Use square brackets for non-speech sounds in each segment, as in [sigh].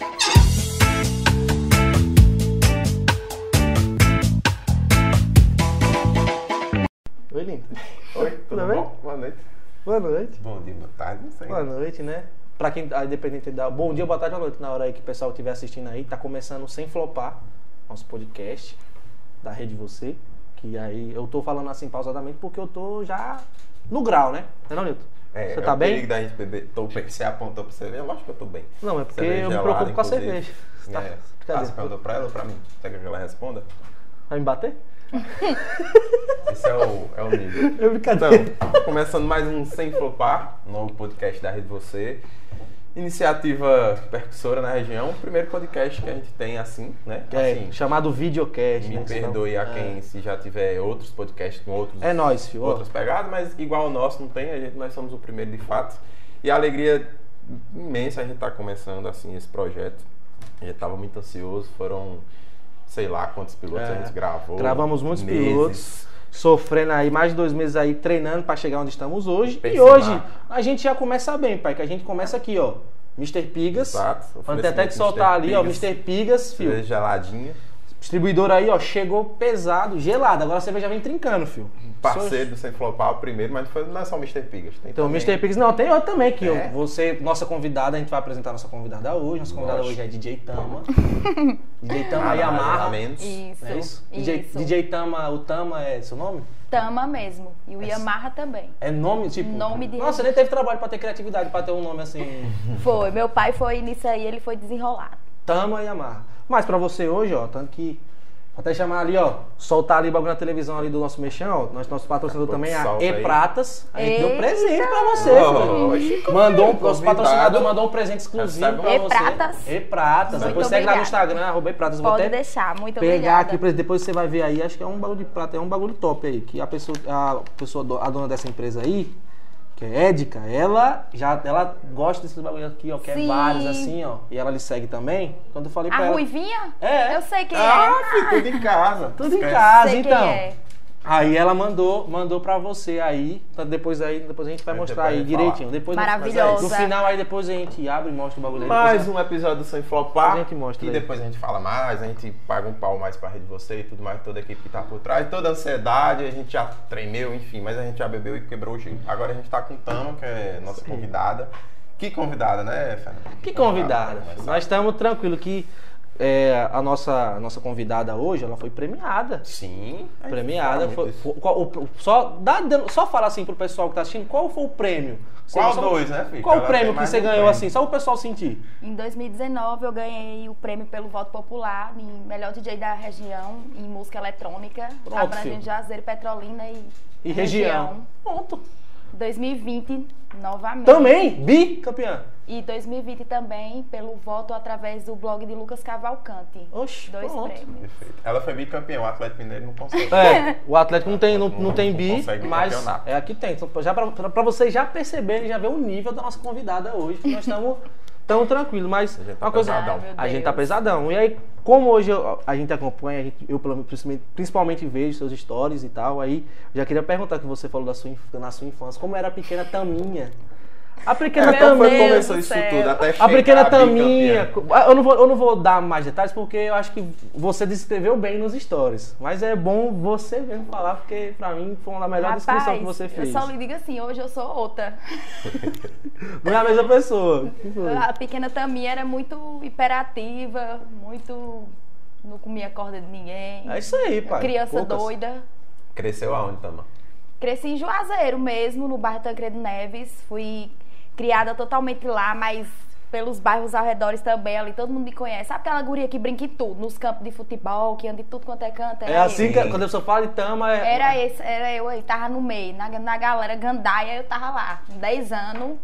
Oi, Linda. Oi, tudo Tudo bem? bom? Boa noite. Boa noite. Bom dia, boa tarde, não sei. Boa noite, né? Pra quem, independente da. Bom dia, boa tarde, boa noite. Na hora aí que o pessoal estiver assistindo aí, tá começando sem flopar nosso podcast da Rede Você. Que aí eu tô falando assim pausadamente porque eu tô já no grau, né? Não é não, Nilton? É, Você é tá o bem? da gente beber. Tô bem. Você apontou pra você ver? Lógico que eu tô bem. Não, é porque Cerveja eu me preocupo com a cerveja. Você tá- É. Ah, você perguntou pra ela ou pra mim? Você quer que ela responda? Vai me bater? [laughs] Esse é o, é o nível. [laughs] É brincadeira. Então, começando mais um Sem Flopar, novo podcast da Rede Você. Iniciativa percussora na região. Primeiro podcast que a gente tem assim, né? É, Assim, chamado videocast. me né? perdoe a É. quem se já tiver outros podcasts com outros É nóis, filho. outras pegadas, mas igual o nosso não tem, a gente, nós somos o primeiro de fato. E a alegria imensa a gente estar começando assim esse projeto. A gente estava muito ansioso, foram sei lá quantos pilotos É. a gente gravou. Gravamos muitos meses. pilotos. Sofrendo aí mais de dois meses aí, treinando pra chegar onde estamos hoje. E hoje a gente já começa bem, pai, que a gente começa aqui, ó. Mr. Pigas. Exato. Ter até que Oferecimento soltar ali, ó. Pigas, Mr. Pigas, filho. geladinha. Distribuidor aí, ó, chegou pesado, gelado. Agora a cerveja vem trincando, filho. Parceiro do Sem Flopar, o primeiro, mas não, foi, não é só o Mr. Pigas. Tem Então, também- Mr. Pigs, não, tem outro também que É? eu, você, nossa convidada, a gente vai apresentar nossa convidada hoje. Nossa convidada Lógico. hoje é DJ Tama. DJ Tama [laughs] Nada Yamaha. nada menos. Isso, É isso? DJ, isso. DJ Tama, o Tama é seu nome? Tama mesmo. E o Yamaha também. É nome, tipo. Nome de Nossa, nem teve trabalho pra ter criatividade pra ter um nome assim. Foi. Meu pai foi nisso aí, ele foi desenrolado. Tama e Amarra. Mas pra você hoje, ó, tanto que. Vou até chamar ali, ó. Soltar ali o bagulho na televisão ali do nosso mexão, ó. Nós, nosso patrocinador Pouco também é a solta aí. E-Pratas. A gente deu Eita! presente pra você, Oh, filho. Mandou um, convidado. nosso patrocinador mandou um presente exclusivo pra um- você. E-Pratas. E-Pratas. Muito Depois segue lá no. Instagram, arroba E-Pratas. Vou Pode até deixar. Muito pegar obrigada. aqui, pra- depois você vai ver aí, acho que é um bagulho de prata, é um bagulho top aí, que a pessoa, a pessoa, a dona dessa empresa aí, que é Édica, ela já, ela gosta desses bagulho aqui, ó, quer Sim. vários assim, ó, e ela lhe segue também, quando eu falei pra A ela... Ruivinha? É. Eu sei quem Ah, é. filho, tudo em casa. Tudo em casa, sei então. quem é. Aí ela mandou, mandou pra você aí, então depois aí, depois a gente vai Aí mostrar aí direitinho. Depois Maravilhosa. No final aí depois a gente abre e mostra o bagulho aí. Mais um episódio do Sem Flopar. A gente mostra E aí. depois a gente fala mais, a gente paga um pau mais pra rede você e tudo mais, toda a equipe que tá por trás. Toda a ansiedade, a gente já tremeu, enfim, mas a gente já bebeu e quebrou o gelo. Agora a gente tá com Tama, que é nossa Sim. convidada. Que convidada, né, Fernando? Que convidada. Mas Nós estamos tranquilos que é, a nossa, a nossa convidada hoje, ela foi premiada. Sim. Premiada. Foi, foi- qual- o- só, dá, só fala assim pro pessoal que tá assistindo, qual foi o prêmio? Qual só- dois, né, filho? Qual o prêmio que você um ganhou prêmio. assim? Só o pessoal sentir. Em 2019 eu ganhei o prêmio pelo voto popular em melhor DJ da região em música eletrônica, Pronto, abrangendo. Juazeiro, Petrolina e, E região. Pronto. 2020 novamente. Também, bicampeã. E 2020 também pelo voto através do blog de Lucas Cavalcante. Oxi, Dois pronto. prêmios. Perfeito. Ela foi bicampeão, o Atlético Mineiro não consegue. É, o Atlético não tem, não, não tem Não bi, consegue mas campeonato. é aqui tem. Então, já pra, pra, pra vocês já perceberem, já ver o nível da nossa convidada hoje, que nós estamos tão tranquilos. Mas A gente tá uma coisa. pesadão. A gente tá pesadão. E aí, como hoje eu- a gente acompanha, a gente- eu principalmente, principalmente vejo seus stories e tal, aí já queria perguntar que você falou da sua, na sua infância, como era a pequena Taminha? A pequena É, foi Taminha. começou isso tudo? Até A pequena bicampeã. Taminha. Eu não, vou, eu não vou dar mais detalhes porque eu acho que você descreveu bem nos stories. Mas é bom você mesmo falar, porque pra mim foi uma das melhores descrições que você fez. eu só lhe digo assim, hoje eu sou outra. [laughs] Não é a mesma pessoa. [laughs] A pequena Taminha era muito hiperativa, muito. não comia corda de ninguém. É isso aí, pai. Criança Poucas. doida. Cresceu aonde, Tama? Cresci em Juazeiro mesmo, no bairro Tancredo Neves. Fui criada totalmente lá, mas pelos bairros ao redor também ali, todo mundo me conhece. Sabe aquela guria que brinca em tudo, nos campos de futebol, que anda em tudo quanto é canto? É assim eu. que quando a pessoa fala de Tama. É... Era esse, era eu aí, tava no meio, na, na galera gandaia eu tava lá, com 10 anos.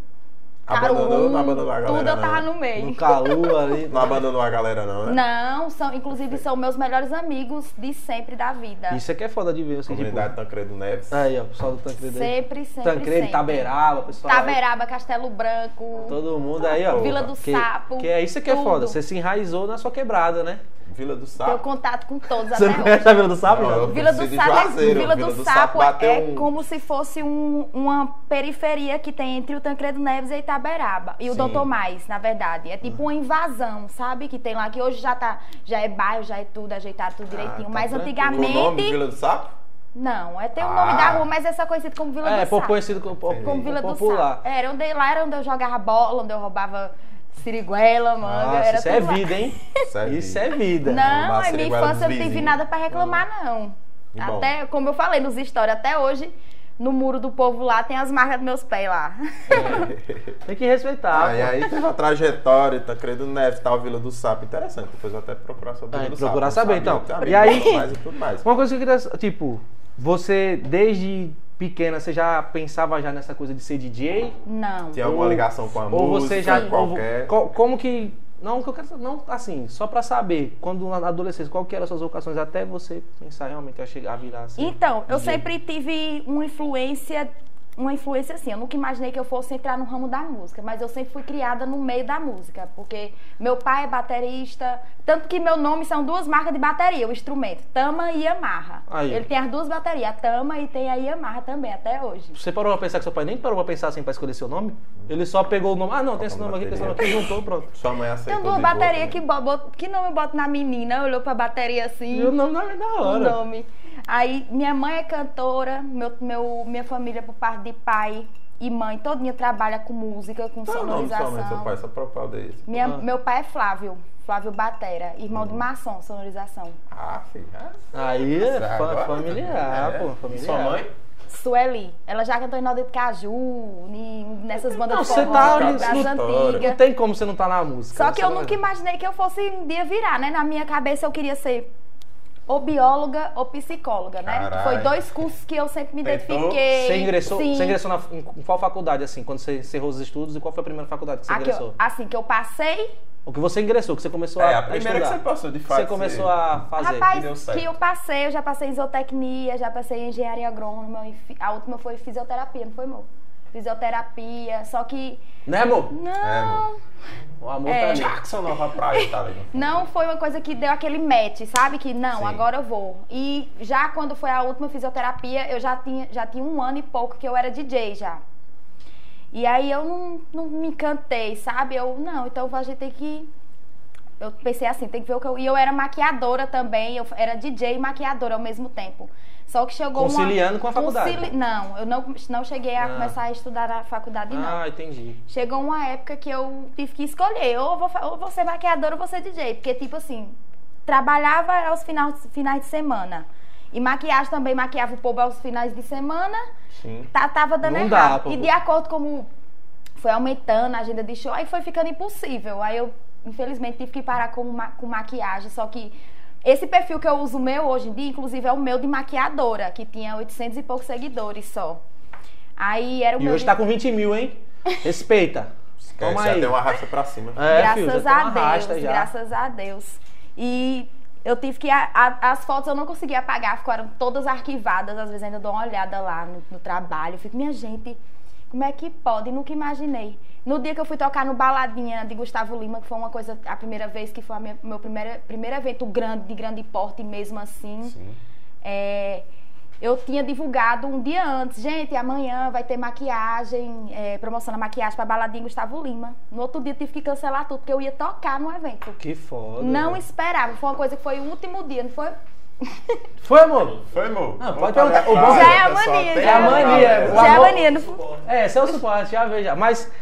Abandonou, carum, não abandonou a galera, Tudo eu não, tava né? no meio. No Calu ali. Não abandonou a galera, não, né? Não, são, inclusive são meus melhores amigos de sempre da vida. Isso aqui é foda de ver. Assim, Comunidade tipo, Tancredo Neves. aí, ó, o pessoal do Tancredo aí. Sempre, sempre, Tancredo, sempre. Taberaba, pessoal. aí. Taberaba, Castelo Branco. Todo mundo aí, ó. Vila do que, Sapo, Que é isso que é tudo. foda. Você se enraizou na sua quebrada, né? Vila do Tenho Sapo. contato com todos Você até não hoje. conhece a Vila do Sapo, Não, eu- Vila do Sapo, é, Juazeiro. Vila Vila do do Sapo Sapo é um- como se fosse um- uma periferia que tem entre o Tancredo Neves e Itaberaba. E o Sim. Doutor Mais, na verdade. É tipo uma invasão, sabe? Que tem lá, que hoje já tá, já é bairro, já é tudo ajeitado, tudo direitinho. tá Mas tranquilo. O antigamente. nome Vila do Sapo? Não, é tem o Ah. nome da rua, mas é só conhecido como Vila É, do Sapo. conhecido como. Como Vila do popular. Sapo. Era onde, lá era onde eu jogava bola, onde eu roubava siriguela, manga. Nossa, era isso é lá. vida, hein? [laughs] Isso é Isso vida. é vida. Não, a minha infância eu não tive nada pra reclamar, não. Que bom. Até, como eu falei nos stories, até hoje, no muro do povo lá, tem as marcas dos meus pés lá. [laughs] Tem que respeitar. Ah, e aí teve a trajetória, Tancredo Neves, tal, Vila do Sapo. Interessante. Depois eu até procurar sobre É, Vila do procurar Sapo. saber, Não então. sabia, E aí- tudo mais e tudo mais. Uma coisa que eu queria, tipo, você desde pequena, você já pensava já nessa coisa de ser DJ? Não. Tinha alguma Ou- ligação com a Ou música, você já. Qualquer... co- como que. Não, que eu quero não assim, só pra saber, quando na adolescência, qual que eram as suas vocações até você pensar realmente a chegar a virar assim. Então, eu DJ? sempre tive uma influência, uma influência assim, eu nunca imaginei que eu fosse entrar no ramo da música, mas eu sempre fui criada no meio da música, porque meu pai é baterista, tanto que meu nome são duas marcas de bateria, o instrumento, Tama e Yamaha. Aí. Ele tem as duas baterias, a Tama e tem a Yamaha também, até hoje. Você parou pra pensar que seu pai nem parou pra pensar assim pra escolher seu nome? Ele só pegou o nome. Ah, não, tem esse nome aqui, tem esse nome aqui, juntou, pronto. Sua mãe aceitou Tem duas baterias que, que nome eu boto na menina, olhou pra bateria assim. E o nome não é da o hora. nome. Aí minha mãe é cantora, meu, meu, minha família por parte de pai e mãe todinha trabalha com música, com Qual é o nome seu sonorização. pai? Só pra eu. Minha, Ah. Meu pai é Flávio, Flávio Batera, irmão de Hum. maçom, sonorização. Ah, filho. ah, Aí é fa- agora- familiar, É. pô, familiar. Sua mãe? Sueli, ela já cantou em Naldo de Caju, nessas bandas Não, de você forró, tá das antigas. Não tem como você não tá na música. Só que eu nunca imaginei que eu fosse um dia virar, né? Na minha cabeça eu queria ser ou bióloga ou psicóloga, né? Carai. Foi dois cursos que eu sempre me Tentou? identifiquei. Você ingressou, Sim. você ingressou na, em qual faculdade, assim, quando você encerrou os estudos? E qual foi a primeira faculdade que você A que ingressou? eu- assim, que eu passei. O que você ingressou, que você começou É, a a primeira que estudar. você passou, de fato. Você começou a fazer. que Rapaz, deu certo. que eu passei, eu já passei em zootecnia, já passei em engenharia agrônoma. A última foi fisioterapia, não foi, amor? Fisioterapia, só que. Né, amor? Não, É, amor. O amor É. tá ali. Jackson Nova Praia, tá ligado? não foi uma coisa que deu aquele match, sabe? Que não, Sim. agora eu vou. E já quando foi a última fisioterapia, eu já tinha, já tinha um ano e pouco que eu era DJ já. E aí eu não, não me encantei, sabe? Eu, não, então a gente tem que. Eu pensei assim, tem que ver o que eu. E eu era maquiadora também, eu era DJ e maquiadora ao mesmo tempo. Só que chegou uma. Conciliando com a faculdade. Concili- Não, eu não, não cheguei a Ah. começar a estudar na faculdade, não. Ah, entendi. Chegou uma época que eu tive que escolher, ou vou, ou vou ser maquiadora ou vou ser DJ. Porque, tipo assim, trabalhava aos finais, finais de semana. E maquiagem também maquiava o povo aos finais de semana. Sim. Tá, tava dando Não dá, errado. pô. e de acordo como foi aumentando a agenda de show, aí foi ficando impossível. Aí eu, infelizmente, tive que parar com, ma- com maquiagem. Só que esse perfil que eu uso meu hoje em dia, inclusive, é o meu de maquiadora, que tinha 800 e poucos seguidores só. Aí era o E meu. hoje de- tá com 20 mil, hein? Respeita. Toma Toma já aí. deu uma raça pra cima. É, graças filho, a uma Deus, graças a Deus. E eu tive que. a- a- as fotos eu não conseguia apagar, ficaram todas arquivadas. Às vezes ainda dou uma olhada lá no, no trabalho. Eu fico, minha gente, como é que pode? Nunca imaginei. No dia que eu fui tocar no Baladinha de Gustavo Lima, que foi uma coisa, a primeira vez que foi o meu primeiro, primeiro evento grande, de grande porte mesmo assim. Sim. É, eu tinha divulgado um dia antes, gente, amanhã vai ter maquiagem, é, promoção da maquiagem para Baladinha Gustavo Lima. No outro dia eu tive que cancelar tudo, porque eu ia tocar no evento. Que foda. Não esperava, foi uma coisa que foi o último dia, não foi? Foi, amor? Foi, amor? Ah, Vamos pode perguntar. a O bom- Já é a mania, já é a mania. Já é amor- mania, não foi? É, seu suporte, já veja. Mas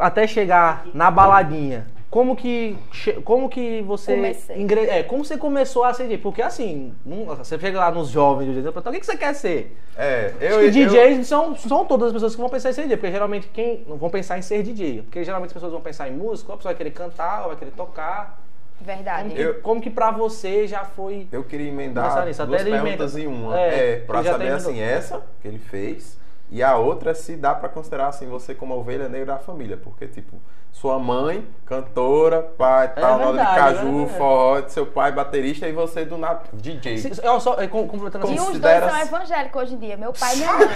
até chegar na baladinha, como que como que você Comecei. ingre- é, como você começou a ser DJ? Porque assim, não- você chega lá nos jovens, do DJ, pergunta, o que que você quer ser? É, Acho eu, eu, DJs são, são todas as pessoas que vão pensar em ser DJ, porque geralmente quem não vão pensar em ser DJ, porque geralmente as pessoas vão pensar em música, ou a pessoa vai querer cantar, ou vai querer tocar. Como Verdade. que, Eu- como que pra você já foi eu queria emendar nisso, duas perguntas emenda. em uma. É, É, pra saber assim, essa que ele fez. E a outra é se dá pra considerar assim você como a ovelha negra da família. Porque, tipo, sua mãe, cantora, pai, tal, nome de verdade, caju, é verdade. forró, seu pai, baterista, e você do nada, DJ. Se- eu só é, com- completando E os dois considera- são evangélicos hoje em dia, meu pai e minha mãe.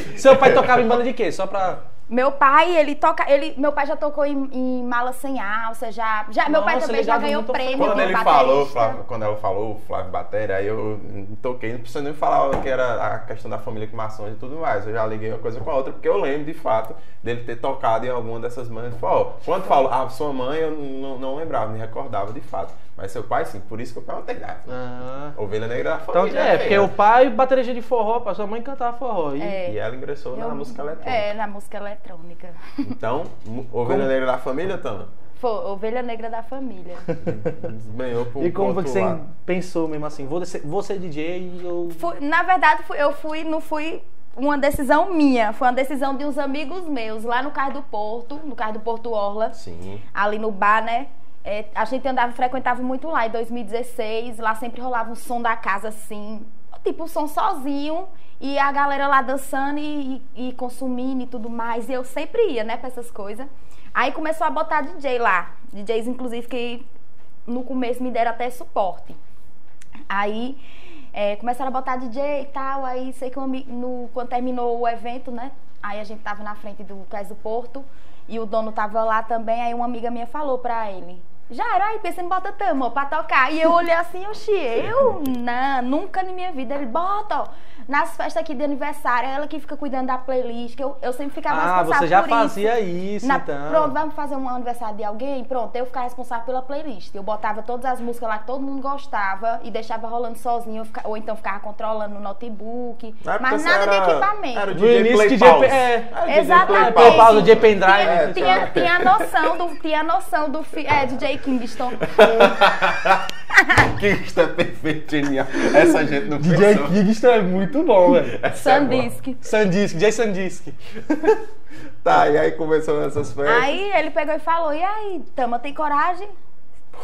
[laughs] Seu pai tocava em banda de quê? Só pra. Meu pai, ele toca. Ele, meu pai já tocou em, em mala sem alça, já. já meu pai Nossa, também já já ganhou prêmio Quando ele baterista. falou, Flávio, quando ela falou Flávio Batéria, aí eu toquei, não precisa nem falar que era a questão da família com maçons e tudo mais. Eu já liguei uma coisa com a outra, porque eu lembro de fato dele ter tocado em alguma dessas mães. Ó, quando falou a sua mãe, eu não, não lembrava, me recordava de fato. Mas seu pai, sim, por isso que eu perguntei. né? Ah. Ovelha negra da Então, família. é, né? porque o pai bateria de forró, a sua mãe cantava forró. E É. E ela ingressou na Eu- música eletrônica. É, na música eletrônica. Então, Ovelha Como- Negra da Família, Tana? Foi ovelha negra da família. [laughs] Pro E como pro você outro lado. pensou mesmo assim? Vou ser, vou ser DJ e eu. Fui- na verdade, eu fui, não fui uma decisão minha, foi uma decisão de uns amigos meus, lá no Cais do Porto, no Cais do Porto Orla, Sim. ali no bar, né? É, a gente andava, frequentava muito lá em 2016, lá sempre rolava um som da casa assim, tipo um som sozinho, e a galera lá dançando e, e- e consumindo e tudo mais, e eu sempre ia, né, pra essas coisas. Aí começou a botar DJ lá, DJs inclusive que no começo me deram até suporte. Aí é, começaram a botar DJ e tal. Aí sei que um no, quando terminou o evento, né? Aí a gente tava na frente do Cais do Porto e o dono tava lá também. Aí uma amiga minha falou pra ele. Já era aí, pensa em bota tamo, pra tocar. E eu olhei assim, oxi, eu não, nunca na minha vida. Ele bota, ó, nas festas aqui de aniversário, ela que fica cuidando da playlist, que eu, eu sempre ficava Ah, responsável você já por fazia isso. isso, Na- então. Pronto, vamos fazer um aniversário de alguém? Pronto, eu ficava responsável pela playlist. Eu botava todas as músicas lá que todo mundo gostava e deixava rolando sozinho, eu fica- ou então ficava controlando no notebook. Mas nada de era- equipamento. Era o No DJ início, Play DJ Pause. é. Era o DJ Exatamente. Play Pause, DJ Pendrive. Tinha, tinha, É, tinha a noção do, tinha a noção do fi- é, DJ Kingston. Que [laughs] isso é perfeito, genial. Essa gente não DJ pensou. Kingston é muito bom, velho. É. Sandisk. Sandisk, DJ Sandisk. [laughs] Tá, e aí começou nessas festas. Aí ele pegou e falou: E aí, Tama, tem coragem?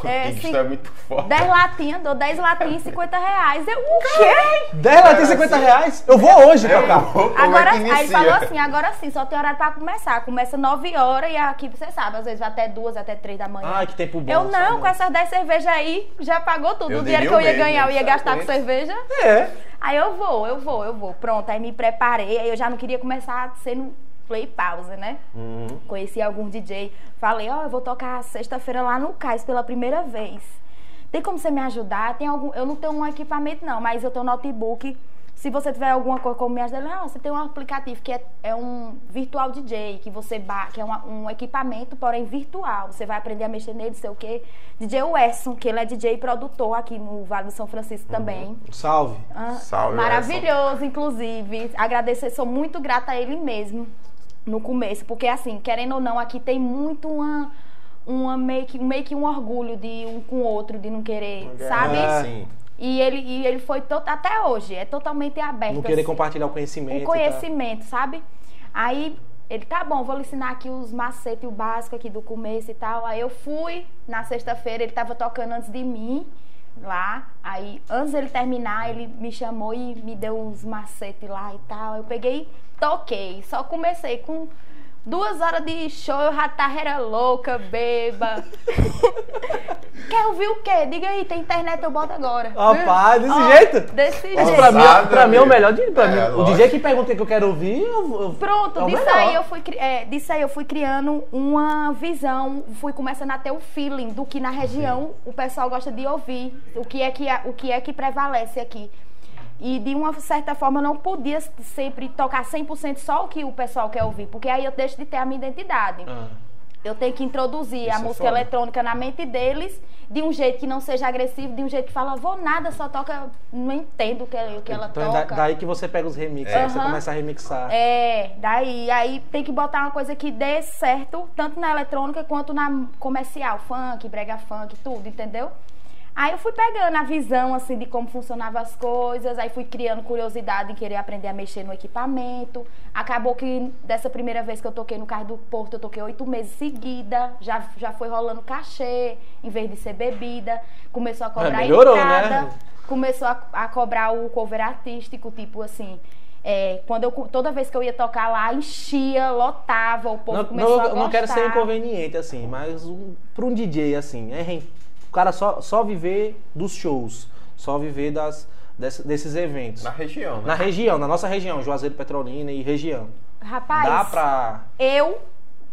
É, sim. é muito forte. 10 latinhas, dou 10 latinhas e 50 reais. Eu, o quê? 10 lá tem 50 reais? Eu vou hoje vou, como Agora, é aí ele falou assim, agora sim, só tem horário pra começar. Começa 9 horas e aqui você sabe, às vezes vai até 2, até 3 da manhã. Ai, que tempo bom. eu não, sabe? com essas 10 cervejas aí, já pagou tudo. Eu o dinheiro que eu ia mesmo, ganhar, eu ia gastar com cerveja. É. Aí eu vou, eu vou, eu vou. Pronto, aí me preparei. Aí eu já não queria começar sendo play pause, né? Uhum. Conheci algum DJ. Falei, ó, eu vou tocar sexta-feira lá no Cais pela primeira vez. Tem como você me ajudar? Tem algum. Eu não tenho um equipamento, não, mas eu tenho um notebook. Se você tiver alguma coisa como me ajudar, não, você tem um aplicativo que é, é um virtual DJ, que você ba que é uma- um equipamento, porém virtual. Você vai aprender a mexer nele, sei o quê. DJ Wesson, que ele é DJ e produtor aqui no Vale do São Francisco também. Salve. Ah, Salve, Maravilhoso, inclusive. Agradecer, sou muito grata a ele mesmo no começo, porque assim, querendo ou não, aqui tem muito uma, uma meio, que, meio que um orgulho de um com o outro, de não querer, sabe? É. Sim. E ele, e ele foi to- até hoje, é totalmente aberto. Não querer assim compartilhar o conhecimento. o conhecimento, sabe? Aí ele, tá bom, vou lhe ensinar aqui os macetes, o básico aqui do começo e tal. Aí eu fui na sexta-feira, ele tava tocando antes de mim lá. Aí, antes dele terminar, ele me chamou e me deu uns macetes lá e tal. Eu peguei, toquei. Só comecei com duas horas de show, eu já tava era louca, beba. [laughs] Quer ouvir o quê? Diga aí, tem internet, eu boto agora. Rapaz, desse Ó, jeito? Desse jeito. pra mim, Sabe, pra mim é o amigo? melhor de pra É, mim. O. DJ que pergunta o que eu quero ouvir, eu, eu- Pronto, é disso melhor. aí, eu fui, é, disso aí eu fui criando uma visão, fui começando a ter o feeling do que na região o pessoal gosta de ouvir, o que é que, é- o que, é que prevalece aqui. E de uma certa forma eu não podia sempre tocar 100% só o que o pessoal quer ouvir, porque aí eu deixo de ter a minha identidade. Ah. Eu tenho que introduzir a Isso é música foda. eletrônica na mente deles de um jeito que não seja agressivo, de um jeito que fala, vou nada, só toca, não entendo o que, o que ela Então é toca. daí que você pega os remixes, É. aí você começa a remixar. É, daí aí tem que botar uma coisa que dê certo, tanto na eletrônica quanto na comercial, funk, brega funk, tudo, entendeu? Aí eu fui pegando a visão assim de como funcionavam as coisas, aí fui criando curiosidade em querer aprender a mexer no equipamento. Acabou que dessa primeira vez que eu toquei no carro do Porto, eu toquei oito meses seguida, já, já foi rolando cachê, em vez de ser bebida, começou a cobrar melhorou, entrada né? começou a, a cobrar o cover artístico, tipo assim. é, quando eu, toda vez que eu ia tocar lá, enchia, lotava, o povo Não, começou não, a gostar. não quero ser inconveniente, assim, mas um, pra um DJ, assim, é o cara só, só viver dos shows, só viver das, desse- desses eventos. Na região, né? Na região, na nossa região, Juazeiro Petrolina e região. Rapaz, Dá pra. eu,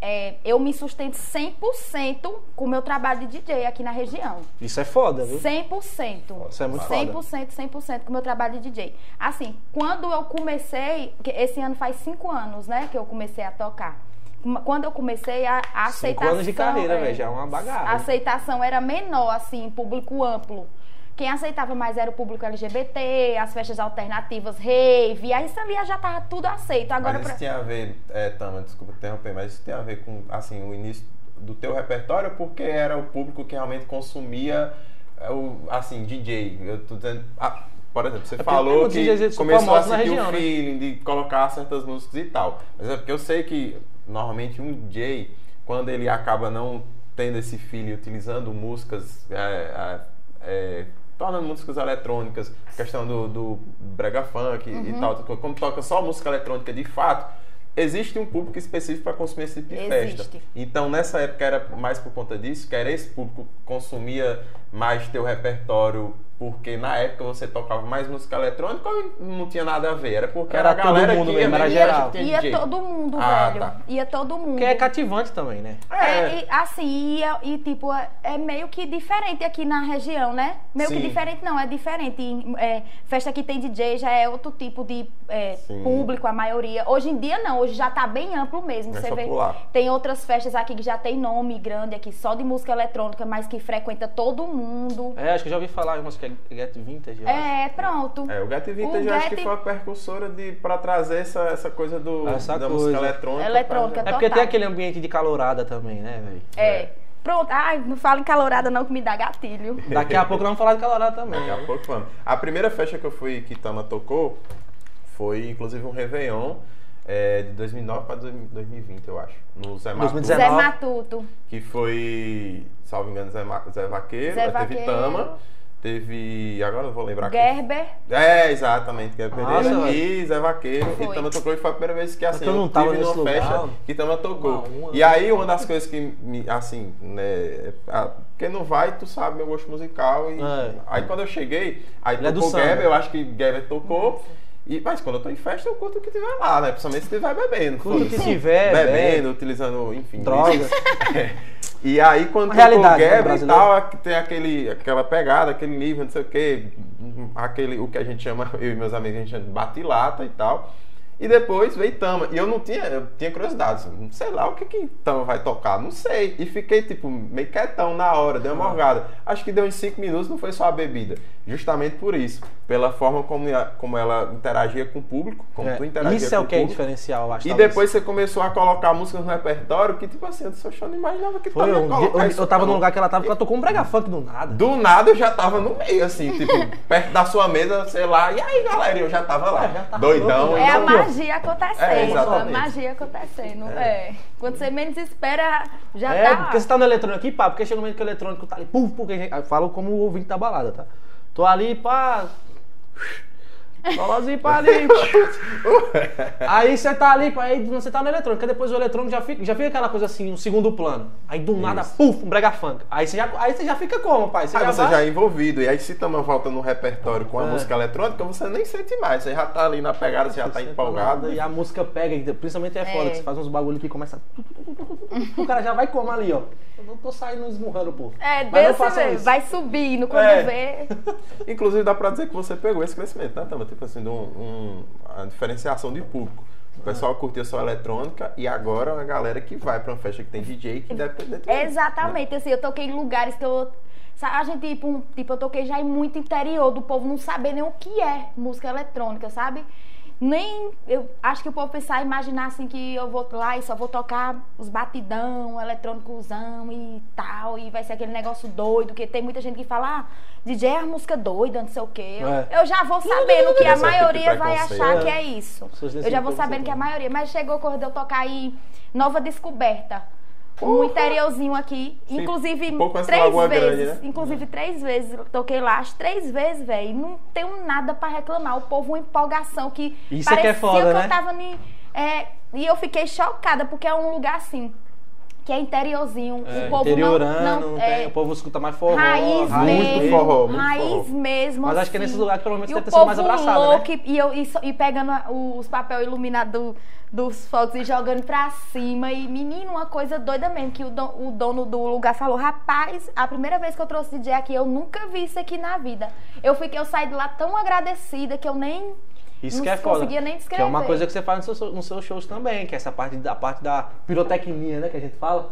é, eu me sustento 100% com o meu trabalho de DJ aqui na região. Isso é foda, viu? 100%. Isso é muito foda. 100%, 100% com o meu trabalho de DJ. Assim, quando eu comecei, que esse ano faz cinco anos, né, que eu comecei a tocar. Quando eu comecei, a, a Cinco aceitação... anos de carreira, é, velho. Já é uma bagagem. A aceitação era menor, assim, público amplo. Quem aceitava mais era o público LGBT, as festas alternativas, rave, aí isso ali já tava tudo aceito. Agora, mas isso pra- tinha a ver, é, Tama, desculpa interromper, mas isso tem a ver com, assim, o início do teu repertório, porque era o público que realmente consumia, é, o, assim, DJ. Eu tô dizendo, por exemplo, você porque falou que começou a sentir região, o né? feeling de colocar certas músicas e tal. Mas é porque eu sei que, normalmente, um DJ, quando ele acaba não tendo esse feeling, utilizando músicas... é, é, é, tornando músicas eletrônicas, questão do, do brega funk Uhum. e tal, como toca só música eletrônica de fato, existe um público específico para consumir esse tipo de festa. Existe. Então, nessa época era mais por conta disso, que era esse público que consumia mais teu repertório, porque na época você tocava mais música eletrônica ou não tinha nada a ver? Era porque Era era, a galera todo mundo que mesmo, era geral. que Ia DJ. todo mundo, Ah, velho. tá. Ia todo mundo. Porque é cativante também, né? É, e, assim, ia, e tipo, é, é meio que diferente aqui na região, né? Meio que Sim. diferente não, é diferente. E, é, festa que tem DJ já é outro tipo de é, público, a maioria. Hoje em dia não, hoje já tá bem amplo mesmo. Mais Você vê, popular. tem outras festas aqui que já tem nome grande aqui, só de música eletrônica, mas que frequenta todo mundo. É, acho que já ouvi falar umas que é Get Vintage. eu acho. É, pronto. É, o Get Vintage O eu acho que Get- foi a precursora de, pra trazer essa, essa coisa do, Essa da coisa. música eletrônica. Eletrônica, pra- É porque tem aquele ambiente de calorada também, né, velho? É. Pronto. Ai, não fala em calorada não que me dá gatilho. [laughs] Daqui a pouco nós vamos falar de calorada também. Daqui a pouco vamos. A primeira festa que eu fui que Tama tocou foi inclusive um Réveillon é, de 2009 para 2020, eu acho. No Zé Matuto, 2019. Zé Matuto. que foi, salvo engano, Zé, Ma- Zé Vaqueiro, Zé aí teve Vaqueiro. Tama, teve, agora eu vou lembrar quem Gerber. É, exatamente, Guilherme Nossa, Pereira e Zé Vaqueiro. Foi. E Tama tocou e foi a primeira vez que assim, eu não tava tive nesse numa lugar. festa que Tama tocou. Uma- uma- E aí uma das coisas que me, assim, né, a- quem não vai, tu sabe meu gosto musical. E É. aí quando eu cheguei, aí Ele é do tocou samba. Gerber, eu acho que Gerber tocou. E, mas quando eu tô em festa, eu curto o que tiver lá, né? Principalmente se tiver bebendo. Curto o que tiver, Bebendo, bebe. utilizando, enfim. Droga. isso. É. E aí quando Uma né, Gerber e brasileira. tal, a- tem aquele, aquela pegada, aquele nível, não sei o quê, aquele, o que a gente chama, [laughs] eu e meus amigos, a gente chama de bate-lata e tal. E depois veio Tama. E eu não tinha, eu tinha curiosidade, assim, não sei lá o que que Tama vai tocar, não sei. E fiquei, tipo, meio quietão na hora, dei uma morgada. Acho que deu uns 5 minutos, não foi só a bebida. Justamente por isso. Pela forma como, como ela interagia com o público, como É, tu interagia Isso com é o o que é público. diferencial, eu acho. E talvez. depois você começou a colocar músicas no repertório que, tipo assim, eu só não imaginava que Foi Tama um eu, isso, eu tava num lugar que ela tava, que ela tocou um brega funk do nada. Do nada eu já tava no meio, assim, tipo, perto da sua mesa, sei lá, e aí galera, eu já tava lá, É, já tava doidão. louco, É Então, aqui, ó. Magia acontecendo. É, exatamente. magia acontecendo. É. Quando você menos espera, já é, tá. porque você tá no eletrônico aqui, pá, porque chega no momento que o eletrônico tá ali, puf, porque a gente, eu falo como o ouvinte da balada, tá? Tô ali, pá. Solozinho pra ali. aí você tá ali, aí você tá no eletrônico, aí depois o eletrônico já fica, já fica aquela coisa assim, um segundo plano. Aí do nada, Isso. puf, um brega funk. Aí você já, aí você já fica como, pai? Você Aí já você vai- já é envolvido, e aí se Tama volta no repertório com a É. música eletrônica, você nem sente mais, você já tá ali na pegada, você já tá Você empolgado. E a música pega, principalmente é foda, É. que você faz uns bagulho que começa. [laughs] O cara já vai como ali, ó. Eu não tô saindo esmurrando o povo. É, Mas façam mesmo. Vai subindo quando É. vê. [laughs] Inclusive dá pra dizer que você pegou esse crescimento, né, Tama? Tipo assim, de um, um- a diferenciação de público. O pessoal curtia só eletrônica e agora é uma galera que vai pra uma festa que tem DJ que deve ter dentro Exatamente, assim, eu toquei em lugares que eu. A gente, tipo, tipo, eu toquei já em muito interior do povo não saber nem o que é música eletrônica, sabe? Nem. Eu acho que o povo pensar, imaginar assim que eu vou lá e só vou tocar os batidão, eletrônicozão e tal, e vai ser aquele negócio doido, que tem muita gente que fala, ah, DJ é a música doida, não sei o quê. Eu, É. eu já vou sabendo que a é de maioria vai achar que é isso. Eu já vou sabendo que a maioria. Mas chegou quando eu tocar aí Nova Descoberta. Um interiorzinho aqui. Sim, inclusive, três vezes. Grande, né? Inclusive, três vezes. Toquei lá as três vezes, velho. Não tenho nada pra reclamar. O povo, uma empolgação que Isso é que parecia é foda, que né? eu tava ni- é, E eu fiquei chocada, porque é um lugar assim. Que é interiorzinho. É, o povo interiorano, não, não tem- é, o povo escuta mais forró. raiz, raiz mesmo. muito forró, muito raiz forró. mesmo. Mas acho que assim. nesse lugar que provavelmente deve ter sido mais abraçado, né? louco e, e eu, e, e pegando os papel iluminado do- dos fogos e jogando pra cima. E menino, uma coisa doida mesmo. Que o, don- o dono do lugar falou: Rapaz, a primeira vez que eu trouxe DJ aqui, eu nunca vi isso aqui na vida. Eu fiquei, eu saí de lá tão agradecida que eu nem. Isso não que é foda. conseguia nem Que descrever. é uma coisa que você faz nos seus, nos seus shows também, que é essa parte da parte da pirotecnia, né, que a gente fala.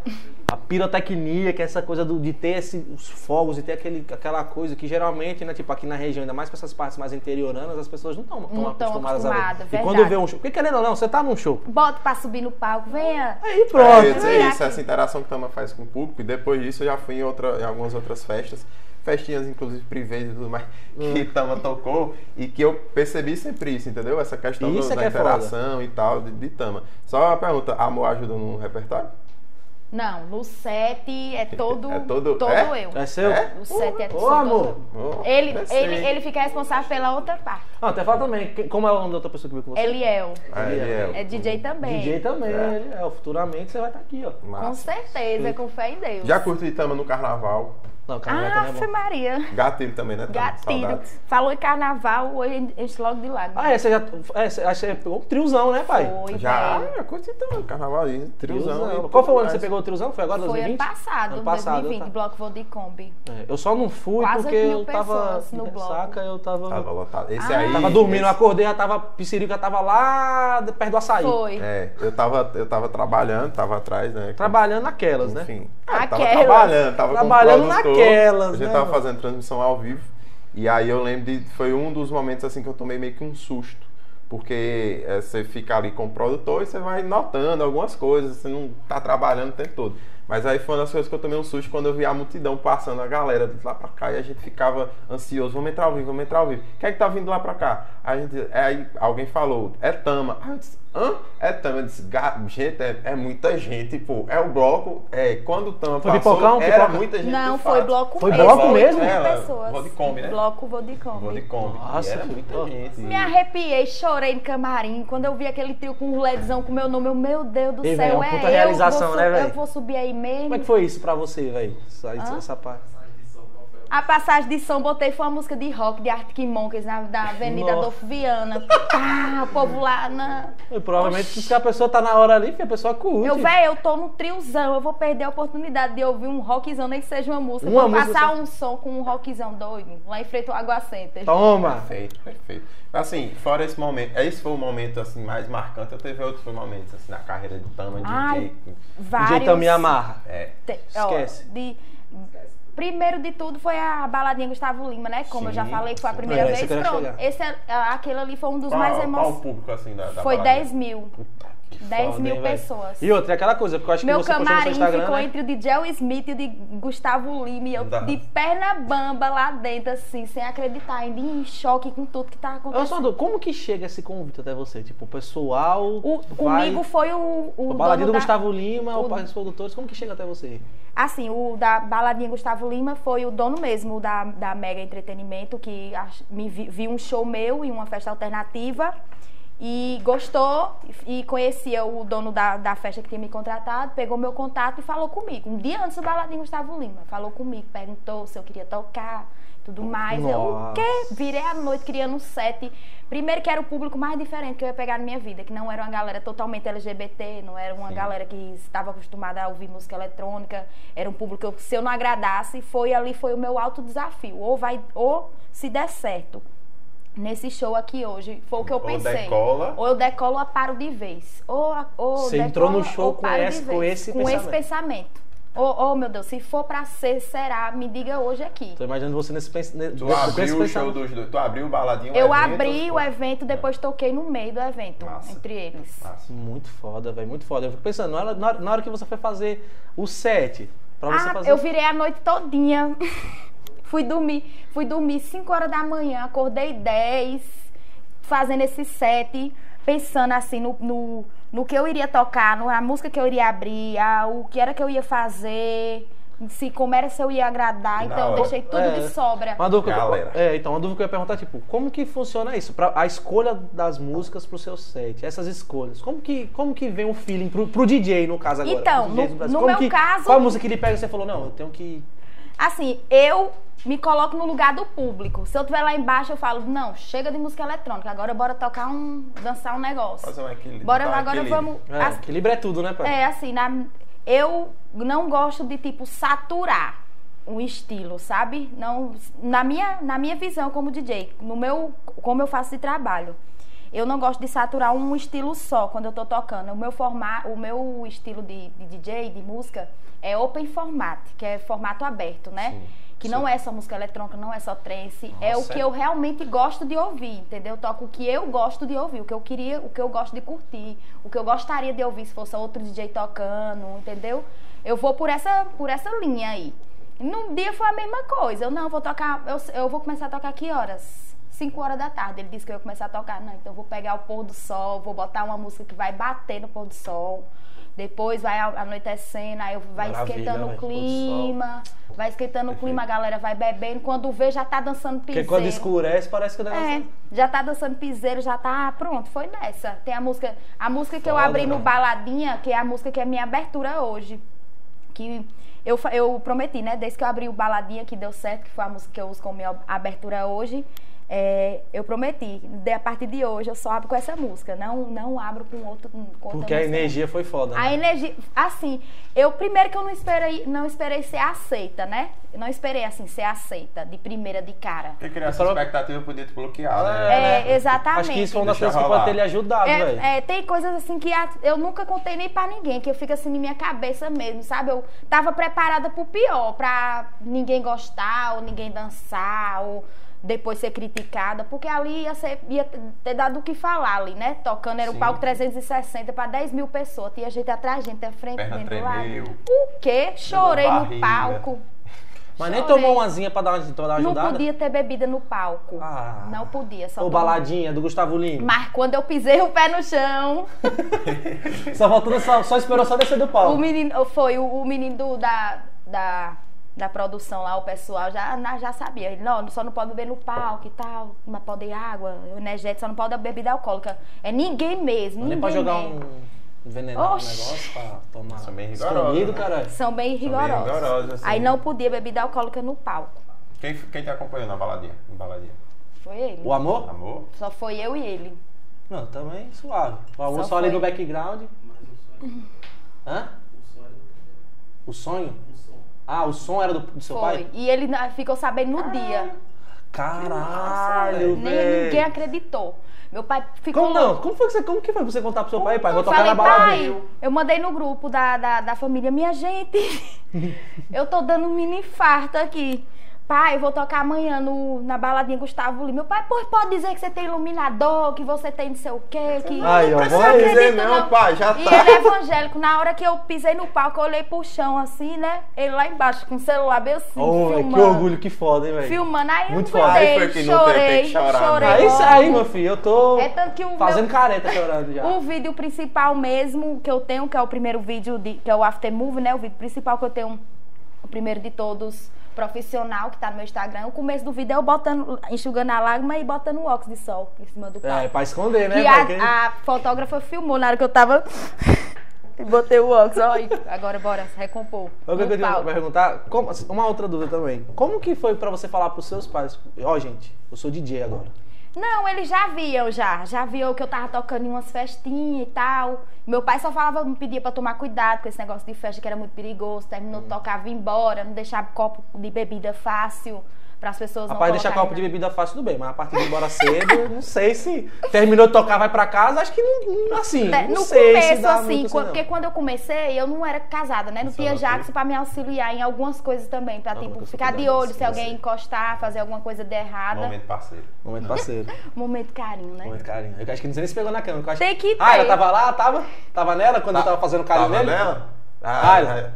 A pirotecnia, que é essa coisa do- de ter esse, os fogos, de ter aquele, aquela coisa que geralmente, né, tipo aqui na região, ainda mais para essas partes mais interioranas, as pessoas não estão tão acostumadas a ver. acostumadas, E quando verdade. vê um show, porque querendo ou não, você tá num show. Bota pra subir no palco, venha. Aí É, pronto. ia dizer Caraca. isso, essa interação que Tama faz com o público, e depois disso eu já fui em, outra, em algumas outras festas, festinhas inclusive privês e tudo mais, Hum. que Tama tocou, e que eu percebi sempre isso, entendeu? Essa questão do- é da que é interação e tal, de, de Tama. Só uma pergunta, Amor ajuda no repertório? Não, no set é [laughs] todo, É todo- todo é? eu. É seu? É? O set é Ô, todo. Oh, Ele, eu sei. ele, ele fica responsável pela outra parte. Ah, até fala também, como é o nome da outra pessoa que veio com você? Eliel. Ah, ele é, É DJ também. DJ também, É. ele é. Futuramente você vai estar aqui, ó. Com Massa. certeza, com fé em Deus. Já curti Tama no carnaval, Não, carnaval Ah, também é Ave bom. Maria. gatilho também, né? Gatilho. Saudades. Falou em carnaval, hoje enche logo de lágrimas. Ah, é, você já. É, você, acho que você pegou um triozão, né, pai? Foi, Já, velho. já curti Tama no carnaval, e triozão. Qual foi o ano que você pegou o triozão? Foi agora, Foi 2020? ano passado, Ano passado, 2020, tá. bloco Vou de Kombi. É, eu só não fui Quase porque eu tava. no bloco. Saca, eu tava. Tava lotado. Esse Ah. aí... Tava dormindo, eu esse- acordei, já tava. Piscirica tava lá perto do açaí. Foi. É, eu tava, eu tava trabalhando, tava atrás, né? com- Trabalhando naquelas, né? Enfim. Ah, tava Aquelas. trabalhando, tava Trabalhando como naquelas, A gente né, tava mano? fazendo transmissão ao vivo. E aí eu lembro de. Foi um dos momentos assim que eu tomei meio que um susto. Porque é, você fica ali com o produtor e você vai notando algumas coisas, você não tá trabalhando o tempo todo. Mas aí foi uma das coisas que eu tomei um susto quando eu vi a multidão passando, a galera de lá pra cá, e a gente ficava ansioso, vamos entrar ao vivo, vamos entrar ao vivo. Quem é que tá vindo lá pra cá? Aí, a gente, aí alguém falou, é Tama. Aí eu disse, hã? É Tama. Eu disse, "Ga- gente, é, é muita gente, pô. É o bloco, é, quando o Tama Foi passou, pipocão, era pipoca? muita gente Não, foi fato. bloco Foi mesmo. bloco oito mesmo? É, pessoas. De Kombi, né? Bloco Vou de Kombi. Vou de Kombi. Nossa, e era muita gente. Me arrepiei, chorei no camarim. Quando eu vi aquele trio com um LEDzão com meu nome, eu, meu Deus do Ei, céu, é uma é puta eu, realização, vou né? Eu vou subir aí Como é que foi isso pra você, velho? Essa, essa parte. A passagem de som, botei foi uma música de rock de Arctic Monkeys na, na Avenida Nossa. Adolfo Viana. Pá, o povo lá na... E provavelmente se a pessoa tá na hora ali, a pessoa curte. Eu, velho, eu tô no triozão, eu vou perder a oportunidade de ouvir um rockzão, nem que seja uma música. Uma Vou música passar só. um som com um rockzão doido, lá em frente ao Água Center. Toma! Perfeito, perfeito. Assim, fora esse momento, esse foi o momento assim mais marcante. Eu teve outros momentos assim na carreira de Tama, Ai, DJ. Vários... DJ Tami amarra. É. Te- ó, Esquece. Primeiro de tudo foi a baladinha Gustavo Lima, né? Como eu já Sim, falei que foi a sim. primeira É, vez. Pronto. chegar. Esse, é- aquele ali foi um dos Qual, mais qual o emocionantes. público assim da, da Foi balada? 10 mil. Puta que 10 Foda, mil hein, pessoas. E outra, é aquela coisa, porque eu acho Meu que você postou no seu camarim Instagram, ficou né? entre o de Gel Smith e o de Gustavo Lima. E eu Dá. de perna bamba lá dentro, assim, sem acreditar, ainda em choque com tudo que tá Eu só acontecendo. dou, como que chega esse convite até você? Tipo, o pessoal. O, vai, comigo foi o, o O baladinho do da- Gustavo Lima, o- o pai dos produtores, como que chega até você? Assim, o da baladinha Gustavo Lima foi o dono mesmo da, da Mega Entretenimento, que me vi, viu um show meu em uma festa alternativa e gostou e conhecia o dono da, da festa que tinha me contratado, pegou meu contato e falou comigo. Um dia antes do baladinho Gustavo Lima, falou comigo, perguntou se eu queria tocar, tudo mais. Eu, o Nossa. quê? Virei a noite criando um set. Primeiro que era o público mais diferente que eu ia pegar na minha vida, que não era uma galera totalmente LGBT, não era uma Sim. galera que estava acostumada a ouvir música eletrônica, era um público que se eu não agradasse, foi ali foi o meu alto desafio, ou vai ou se der certo. Nesse show aqui hoje, foi o que eu Ou pensei. decola. Ou eu decolo ou paro de vez. Ou, ou Você entrou no decola show ou com paro de esse- com esse com pensamento. esse pensamento. Oh, oh, meu Deus, se for pra ser, será, me diga hoje aqui. Tô imaginando você nesse, pens- ne- Tu abriu o show pensamento. dos dois. Tu abriu o baladinho. Eu evento, abri ou o evento, depois toquei no meio do evento, Massa. entre eles. Massa. Muito foda, velho, muito foda. Eu fico pensando, na hora, na hora- na hora que você foi fazer o set, pra você Ah, fazer. eu virei a noite todinha. [laughs] fui dormir, fui dormir 5 horas da manhã, acordei 10, fazendo esse set, pensando assim no, no, no que eu iria tocar, no- na música que eu iria abrir, a, o que era que eu ia fazer. se como era se eu ia agradar, Da então eu deixei tudo É. de sobra. Uma dúvida, que eu- Galera. é, então, uma dúvida que eu ia perguntar, tipo, como que funciona isso? Pra, a escolha das músicas pro seu set, essas escolhas. Como que, como que vem o feeling pro, pro DJ, no caso agora? Então, no- no meu que- caso- Qual a música que ele pega e você falou, não, eu tenho que... Assim, eu me coloco no lugar do público. Se eu estiver lá embaixo, eu falo, não, chega de música eletrônica, agora bora tocar um. dançar um negócio. Fazer um equilíbrio. Bora, um agora equilíbrio. vamos. É, as- equilíbrio é tudo, né, pai? É, assim, na- eu não gosto de, tipo, saturar um estilo, sabe? Não, na, minha, na minha visão como DJ, no meu, como eu faço de trabalho, eu não gosto de saturar um estilo só quando eu tô tocando. O meu, forma, o meu estilo de, de DJ, de música, é open format, que é formato aberto, né? Sim, que sim. não é só música eletrônica, não é só trance, é o Nossa, que é? eu realmente gosto de ouvir, entendeu? Eu toco o que eu gosto de ouvir, o que eu queria, o que eu gosto de curtir, o que eu gostaria de ouvir se fosse outro DJ tocando, entendeu? Eu vou por essa, por essa linha aí. Num dia foi a mesma coisa. Eu não vou tocar, eu, eu vou começar a tocar que horas? 5 horas da tarde. Ele disse que eu ia começar a tocar. Não, então eu vou pegar o pôr do sol, vou botar uma música que vai bater no pôr do sol. Depois vai anoitecendo, aí eu- vai Maravilha, esquentando o do sol. clima, vai esquentando o clima, a galera vai bebendo. Quando vê, já tá dançando Porque piseiro. quando escurece, parece que o negócio... É, já tá dançando piseiro, já tá pronto, foi nessa. Tem a música, a música que eu Foda, abri no né? Baladinha, que é a música que é minha abertura hoje. Que eu, eu prometi, né? Desde que eu abri o Baladinha, que deu certo, que foi a música que eu uso como minha abertura hoje. É, eu prometi, de, a partir de hoje eu só abro com essa música, não, não abro com outro. Com outra Porque a música. energia foi foda, A né? energia, assim, eu primeiro que eu não esperei, não esperei ser aceita, né? Eu não esperei assim ser aceita de primeira de cara. Porque criar essa expectativa podia te bloquear, É, né? É, exatamente. Acho que isso foi uma das coisas que pode ter lhe ajudado, velho. É, é, tem coisas assim que a- eu nunca contei nem pra ninguém, que eu fico assim na minha cabeça mesmo, sabe? Eu tava preparada pro pior, pra ninguém gostar, ou ninguém dançar, ou depois ser criticada, porque ali ia, ser, ia ter dado o que falar ali, né? Tocando, era Sim. um palco 360 pra 10 mil pessoas, tinha gente atrás, gente à frente, Perna gente do lado. tremeu. O quê? Chorei no palco. [laughs] Mas nem Chorei. tomou umazinha pra dar uma, pra dar uma Não ajudada? podia ter bebida no palco. Ah. Não podia, só Ou baladinha do Gustavo Lima. Mas quando eu pisei o pé no chão, [laughs] Só faltou, só, só esperou só descer do palco. O menino, foi o, o menino do- da, da, da produção lá, o pessoal já, já sabia. Ele, não, só não pode beber no palco e tal, mas pode água, energético, só não pode bebida alcoólica. É ninguém mesmo, Nem ninguém pra jogar mesmo. um veneno no Oxi. negócio pra tomar. São bem rigorosos, né? caralho. São bem bem rigorosos. rigorosos, assim. Aí não podia bebida alcoólica no palco. Quem, quem te acompanhou na baladinha? Em baladinha? Foi ele. O amor? Amor? Só foi eu e ele. Não, também suave. O amor Só só, ali no background. Hã? O sonho? Ah, o som era do, do seu foi. pai? E ele na- ficou sabendo no dia. Caralho, Nem velho. ninguém acreditou. Meu pai ficou Como não? Como foi que você, como que foi pra você contar pro seu pai? Pai, vou Eu tocar falei, na balada. pai, eu mandei no grupo da, da, da família, minha gente, [laughs] eu tô dando um mini infarto aqui. Pai, eu vou tocar amanhã no, na baladinha Gustavo Lima. Meu pai, pô, pode dizer que você tem iluminador, que você tem não sei o quê, que... Ai, Não precisa vai dizer acredita, não, pai, já E tá. ele é evangélico. Na hora que eu pisei no palco, eu olhei pro chão assim, né? Ele lá embaixo com o celular bem assim, Oh, filmando. que orgulho, que foda, hein, velho? Filmando. Aí Muito eu foda. Aí foi que não chorei, tem que chorar, né? chorei. É isso aí, meu filho. Eu tô É tanto que o fazendo meu- careta chorando já. [laughs] O vídeo principal mesmo que eu tenho, que é o primeiro vídeo, de, que é o After Movie, né? O vídeo principal que eu tenho, o primeiro de todos, profissional, que tá no meu Instagram. O começo do vídeo é eu botando, enxugando a lágrima e botando o óculos de sol em cima do É, palco. pra esconder, né, que a, a fotógrafa filmou na hora que eu tava... [laughs] e botei o óculos, ó, e agora bora recompor. Eu que eu pra perguntar, como- uma outra dúvida também. Como que foi pra você falar pros seus pais? Ó, gente, eu sou DJ agora. Não, eles já viam já. Já viam que eu tava tocando em umas festinhas e tal. Meu pai só falava, me pedia pra tomar cuidado com esse negócio de festa que era muito perigoso. Terminou Hum. de tocar, vim embora, não deixar copo de bebida fácil para as pessoas não Rapaz, deixar colocarem copo de na- bebida fácil, tudo bem, mas a partir de ir embora cedo, [laughs] não sei se terminou de tocar, vai pra casa, acho que não, não- assim, É, não no sei começo, se dá assim, não. porque quando eu comecei, eu não era casada, né? Não Só tinha não tem. pra me auxiliar em algumas coisas também. Pra, Ah, tipo, ficar de olho se alguém sei. encostar, fazer alguma coisa de errada. Momento parceiro. Momento parceiro. [laughs] Momento carinho, né? Momento carinho. Eu acho que não sei nem se pegou na cama. eu acho- Tem que Ah, ela ter. tava lá, tava? Tava nela quando eu tava fazendo carinho Tava nele? nela? Ah, Ah, ela-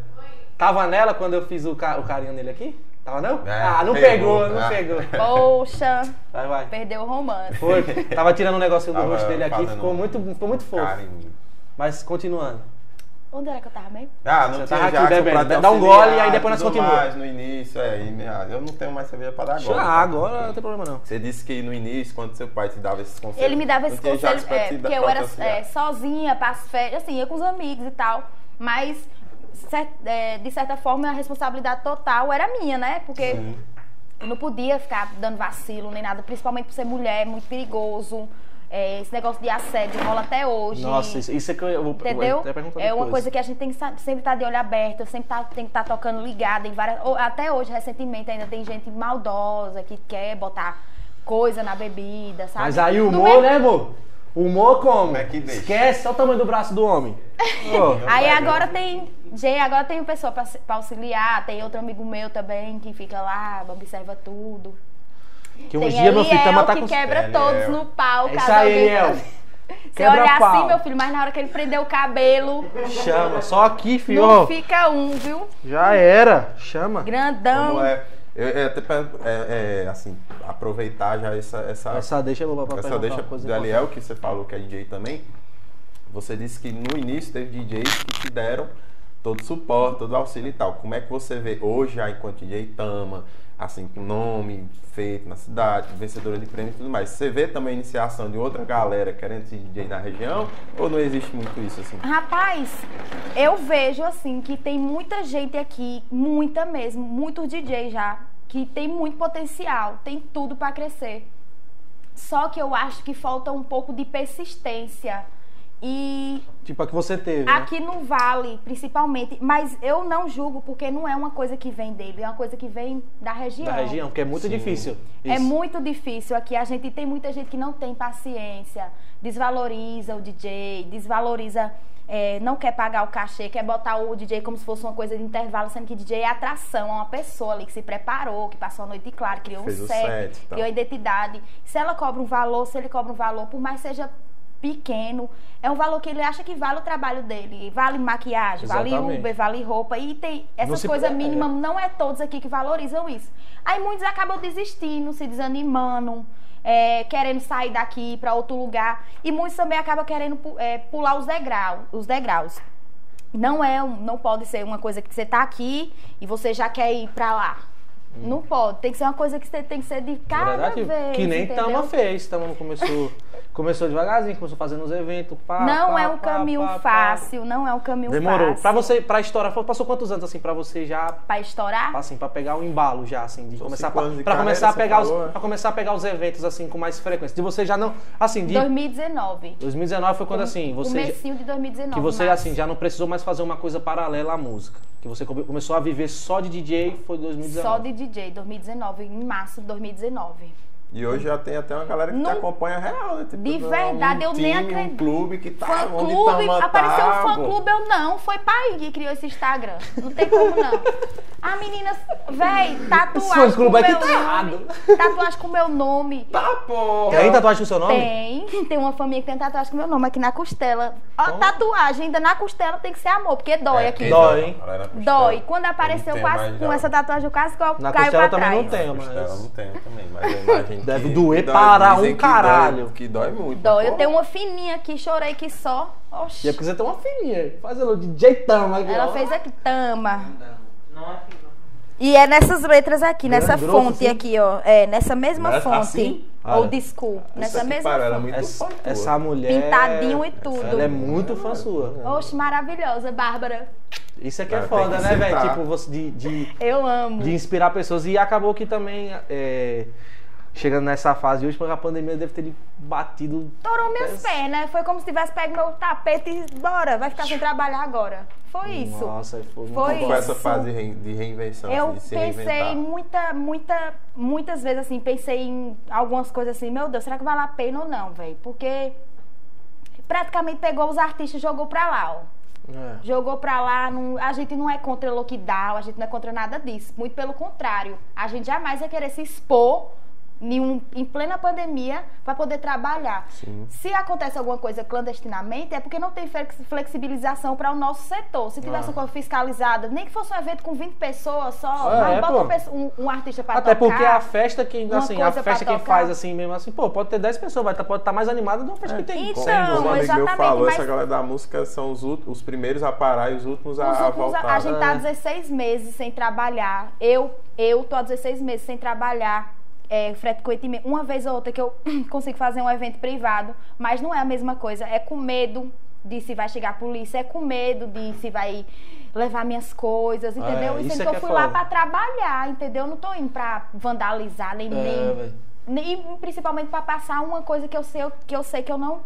Tava nela quando eu fiz o, ca- o carinho nele aqui? Tava não? É, ah, não pegou, pegou, não ah. pegou. [laughs] Poxa, Vai, vai. perdeu o romance. Foi. Tava tirando um negocinho do Tava rosto dele aqui, ficou muito, ficou muito fofo. Carinho. Mas continuando. Onde era que eu tava mesmo? Ah, não Você tinha tava aqui Jackson bebendo. pra te Dá um gole e aí depois nós tudo continua. mais no início, é, e, ah, eu não tenho mais cerveja pra dar agora. Ah, agora não tem problema não. Você disse que no início, quando seu pai te dava esses conselhos... Ele me dava não esse tinha conselho, Jackson pra é, dar- porque eu era auxiliar. é, sozinha, para as férias, assim, ia com os amigos e tal. Mas, de certa forma, a responsabilidade total era minha, né? Porque Sim. eu não podia ficar dando vacilo nem nada, principalmente por ser mulher, é muito perigoso. É, esse negócio de assédio rola até hoje. Nossa, isso, isso é que eu vou Entendeu? vou até perguntar É uma depois. coisa que a gente tem que sempre estar de olho aberto, sempre tá, tem que estar tocando ligada em várias. Até hoje, recentemente, ainda tem gente maldosa que quer botar coisa na bebida, sabe? Mas aí o humor, é- né, amor? O humor como? Como é que? Esquece, olha o tamanho do braço do homem. [laughs] Ô, Aí agora tem. Gente, agora tem pessoa pra, pra auxiliar, tem outro amigo meu também que fica lá, observa tudo. que um tem dia, meu filho, Eliel tamo tá que com... quebra Eliel. todos no pau, É caso isso aí, Eliel. [laughs] Você Quebra olha pau. assim, meu filho, mas na hora que ele prender o cabelo, Chama, só aqui, filho. não fica um, viu? Já era, chama. Grandão. Como é, eu, eu até é, é, assim, aproveitar já essa, essa, Essa deixa eu vou pra essa deixa do Aliel, que você falou que é DJ também. Você disse que no início teve DJs que te deram todo o suporte, todo o auxílio e tal. Como é que você vê hoje, já enquanto DJ Tama, assim, com nome feito na cidade, vencedora de prêmio e tudo mais, você vê também a iniciação de outra galera querendo ser DJ na região? Ou não existe muito isso assim? Rapaz, eu vejo assim que tem muita gente aqui, muita mesmo, muitos DJs já, que tem muito potencial, tem tudo pra crescer. Só que eu acho que falta um pouco de persistência. E Tipo a que você teve, né? aqui no Vale, principalmente, mas eu não julgo porque não é uma coisa que vem dele, é uma coisa que vem da região. Da região, porque é muito Sim. difícil. É Isso. muito difícil aqui. A gente tem muita gente que não tem paciência, desvaloriza o DJ, desvaloriza, é, não quer pagar o cachê, quer botar o DJ como se fosse uma coisa de intervalo, sendo que DJ é atração, é uma pessoa ali que se preparou, que passou a noite clara, criou Fez um o set, set e criou a identidade. Se ela cobra um valor, se ele cobra um valor, por mais seja pequeno, é um valor que ele acha que vale o trabalho dele. Vale maquiagem, vale Exatamente. Uber, vale roupa. E tem essas coisas é, mínimas, não é todos aqui que valorizam isso. Aí muitos acabam desistindo, se desanimando, é, querendo sair daqui para outro lugar. E muitos também acabam querendo é, pular os degraus, os degraus. Não é, não pode ser uma coisa que você tá aqui e você já quer ir para lá. Não pode. Tem que ser uma coisa que você tem que ser de cada Verdade, vez. que nem entendeu? Tama fez. Tama começou, [laughs] começou devagarzinho, começou fazendo os eventos. Pá, Não pá, é um pá, caminho pá, pá. fácil, não é um caminho Demorou. fácil. Pra você, pra estourar, passou quantos anos assim pra você já Pra estourar? assim, para pegar o embalo já, assim, de São começar pra, de pra carreira, começar a pegar os, né? pra começar a pegar os eventos assim com mais frequência. De você já não, assim, de 2019. 2019 foi quando assim, você Comecinho de 2019. que você março. assim já não precisou mais fazer uma coisa paralela à música, que você come- começou a viver só de DJ foi 2019. Só de DJ, 2019, em março de 2019. E hoje já tem até uma galera que te Não- acompanha real, né? Tipo, De verdade, um eu nem time, acredito. Um clube que tá Fã onde clube, Tama apareceu tá, um fã clube, eu não. Foi pai que criou esse Instagram. Não tem como não. [laughs] A menina, véi, tatuagem com clube aqui meu tá nome. errado. Tatuagem com meu nome. Tá, pô! Tem tatuagem com seu nome? Tem, tem uma família que tem tatuagem com meu nome aqui na costela. Ó, Então- tatuagem ainda na costela tem que ser amor, porque dói É, aqui. Dói, hein? Na costela. Dói. Quando Eu apareceu não com, essa tatuagem, o casco Na caiu costela pra também não tem. Na mas- costela não tem também, mas eu [laughs] imagino Deve que- doer que para um que dói- caralho. Que dói muito. Dói. pô. Eu tenho uma fininha aqui, chorei que só. Oxi. E é porque você tem uma filhinha, fazendo DJ Tama aqui, Ela ó. fez aqui, tama. Não é filho. E é nessas letras aqui, Grande, nessa grosso, fonte assim? aqui, ó. É, nessa mesma Mas fonte. assim? School. Puta Nessa mesma pariu, ela é fonte. muito Essa, essa mulher. Pintadinho e tudo. Ela é muito fã sua. Oxe, maravilhosa, Bárbara. Isso aqui é foda, né, velho? Tipo, você de, de, Eu amo. de inspirar pessoas. E acabou que também, é, chegando nessa fase hoje, porque a pandemia deve ter lhe batido. Torou meus pés, né? Foi como se tivesse pego meu tapete e bora, vai ficar sem trabalhar agora. Foi isso. Nossa, foi muito Foi Como foi essa isso. fase de rein- de reinvenção, Eu assim, de se pensei muita, muita, muitas vezes assim, pensei em algumas coisas assim, meu Deus, será que vale a pena ou não, velho? Porque praticamente pegou os artistas e jogou pra lá, ó. É. Jogou pra lá, não- a gente não é contra lockdown, a gente não é contra nada disso. Muito pelo contrário. A gente jamais vai querer se expor um- em plena pandemia para poder trabalhar. Se acontece alguma coisa clandestinamente, é porque não tem flex- flexibilização para o nosso setor. Se tivesse Ah. uma coisa fiscalizada, nem que fosse um evento com 20 pessoas só, É, mas bota um, um artista para Até tocar. porque a festa quem, assim, a festa quem faz assim mesmo assim, pô, pode ter 10 pessoas, vai tá, pode estar mais animada do que uma festa que tem. Então, Como um amigo meu falou, mas- essa galera da música são os, os primeiros a parar e os últimos a, Os a últimos, a, voltar. a gente tá há É. 16 meses sem trabalhar. Eu, eu tô há 16 meses sem trabalhar. É, frequentemente, uma vez ou outra que eu [clears throat] consigo fazer um evento privado, mas não é a mesma coisa. É com medo de se vai chegar a polícia, é com medo de se vai levar minhas coisas, entendeu? É, isso é que eu fui lá pra trabalhar, entendeu? Eu não tô indo pra vandalizar, nem, É, nem, nem principalmente pra passar uma coisa que eu sei que eu sei que eu não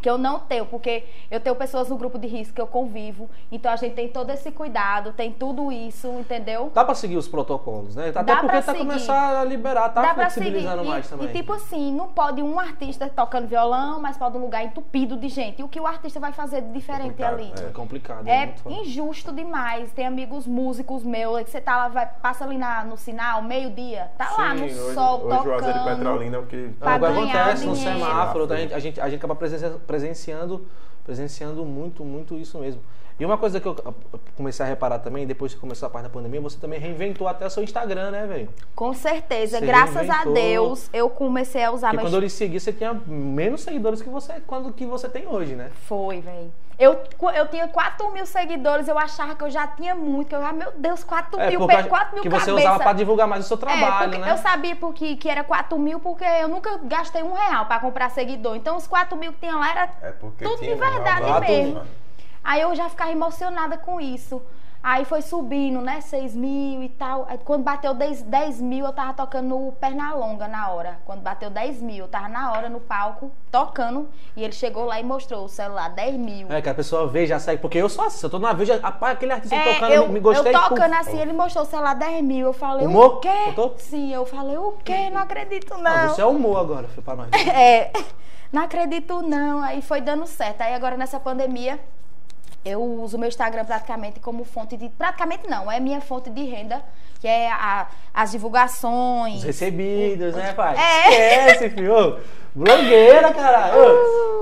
que eu não tenho, porque eu tenho pessoas no grupo de risco que eu convivo, então a gente tem todo esse cuidado, tem tudo isso, entendeu? Dá pra seguir os protocolos, né? Até Dá porque pra tá seguir. começando a liberar, tá Dá pra seguir. flexibilizando E, mais também. e tipo assim, não pode um artista tocando violão, mas pode um lugar entupido de gente. E o que o artista vai fazer de diferente Complicado, ali? é complicado. É foda. injusto demais. Tem amigos músicos meus que você tá lá, vai, passa ali na, no sinal, meio-dia, tá lá no Sim, hoje, sol hoje tocando. Petrolina é o que... Pra É, o que ganhar acontece no dinheiro. semáforo, a gente, a gente, a gente acaba presencia- presenciando, presenciando muito, muito isso mesmo. E uma coisa que eu comecei a reparar também, depois que começou a parte da pandemia, você também reinventou até o seu Instagram, né, velho? Com certeza, Você graças a reinventou. Deus, eu comecei a usar Porque meu quando eu lhe segui, você tinha menos seguidores que você, quando, que você tem hoje, né? Foi, velho. Eu, eu tinha 4 mil seguidores, eu achava que eu já tinha muito. Que eu, ah, meu Deus, 4 É, mil, porque pe- 4 mil que você cabeça. usava pra divulgar mais o seu É, trabalho, porque né? eu sabia porque, que era 4 mil, porque eu nunca gastei um real pra comprar seguidor. Então os 4 mil que tinha lá era É porque tudo de tinha verdade mesmo. Aí eu já ficava emocionada com isso. Aí foi subindo, né? 6 mil e tal. Aí quando bateu 10, 10 mil, eu tava tocando no Pernalonga na hora. Quando bateu 10 mil, eu tava na hora no palco, tocando. E ele chegou lá e mostrou o celular, 10 mil. É, que a pessoa vê, já segue. Porque eu sou assim, eu tô na já, rapaz, aquele artista É, tocando, eu, me gostei. eu tocando puf. assim, ele mostrou o celular 10 mil. Eu falei, Humor? o quê? Botou? Sim, eu falei, o quê? Não acredito, não. Não, você é humor agora, filho, pra nós. [laughs] É, [laughs] não acredito não. Aí foi dando certo. Aí agora nessa pandemia, eu uso o meu Instagram praticamente como fonte de. Praticamente não, é minha fonte de renda, que é a- as divulgações. Os recebidos, né, pai? É. Esquece, filho. Blogueira, caralho.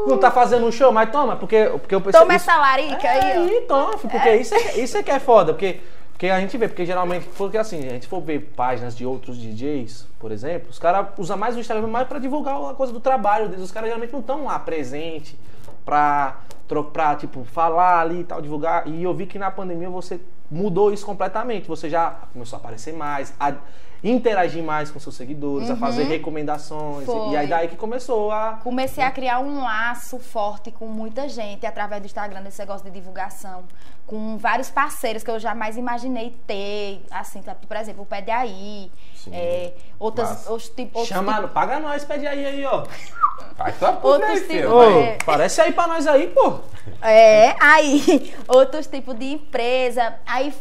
Ô, Não tá fazendo um show, mas toma, porque, porque eu pensei. Toma isso- essa larica É, aí, aí, toma, porque isso, é, isso é que é foda. Porque, porque a gente vê, porque geralmente, porque assim, a gente for ver páginas de outros DJs, por exemplo, os caras usam mais o Instagram mais pra divulgar a coisa do trabalho deles. Os caras geralmente não estão lá presente pra, pra, tipo, falar ali e tal, divulgar. E eu vi que na pandemia você mudou isso completamente. Você já começou a aparecer mais, a interagir mais com seus seguidores, a fazer recomendações. E- E Uhum. Foi. aí daí que começou a. Comecei a criar um laço forte com muita gente através do Instagram, desse negócio de divulgação. Com vários parceiros que eu jamais imaginei ter. Assim, tá, por exemplo, o Pé de Aí. Sim. é, outras, outros, tipos- outros Chama, tipos- paga nós, pede aí aí, ó. Faz tua Outros aí, filho. Ô, É. Parece aí pra nós aí, pô. É, aí, [laughs] outros tipos de empresa. Aí,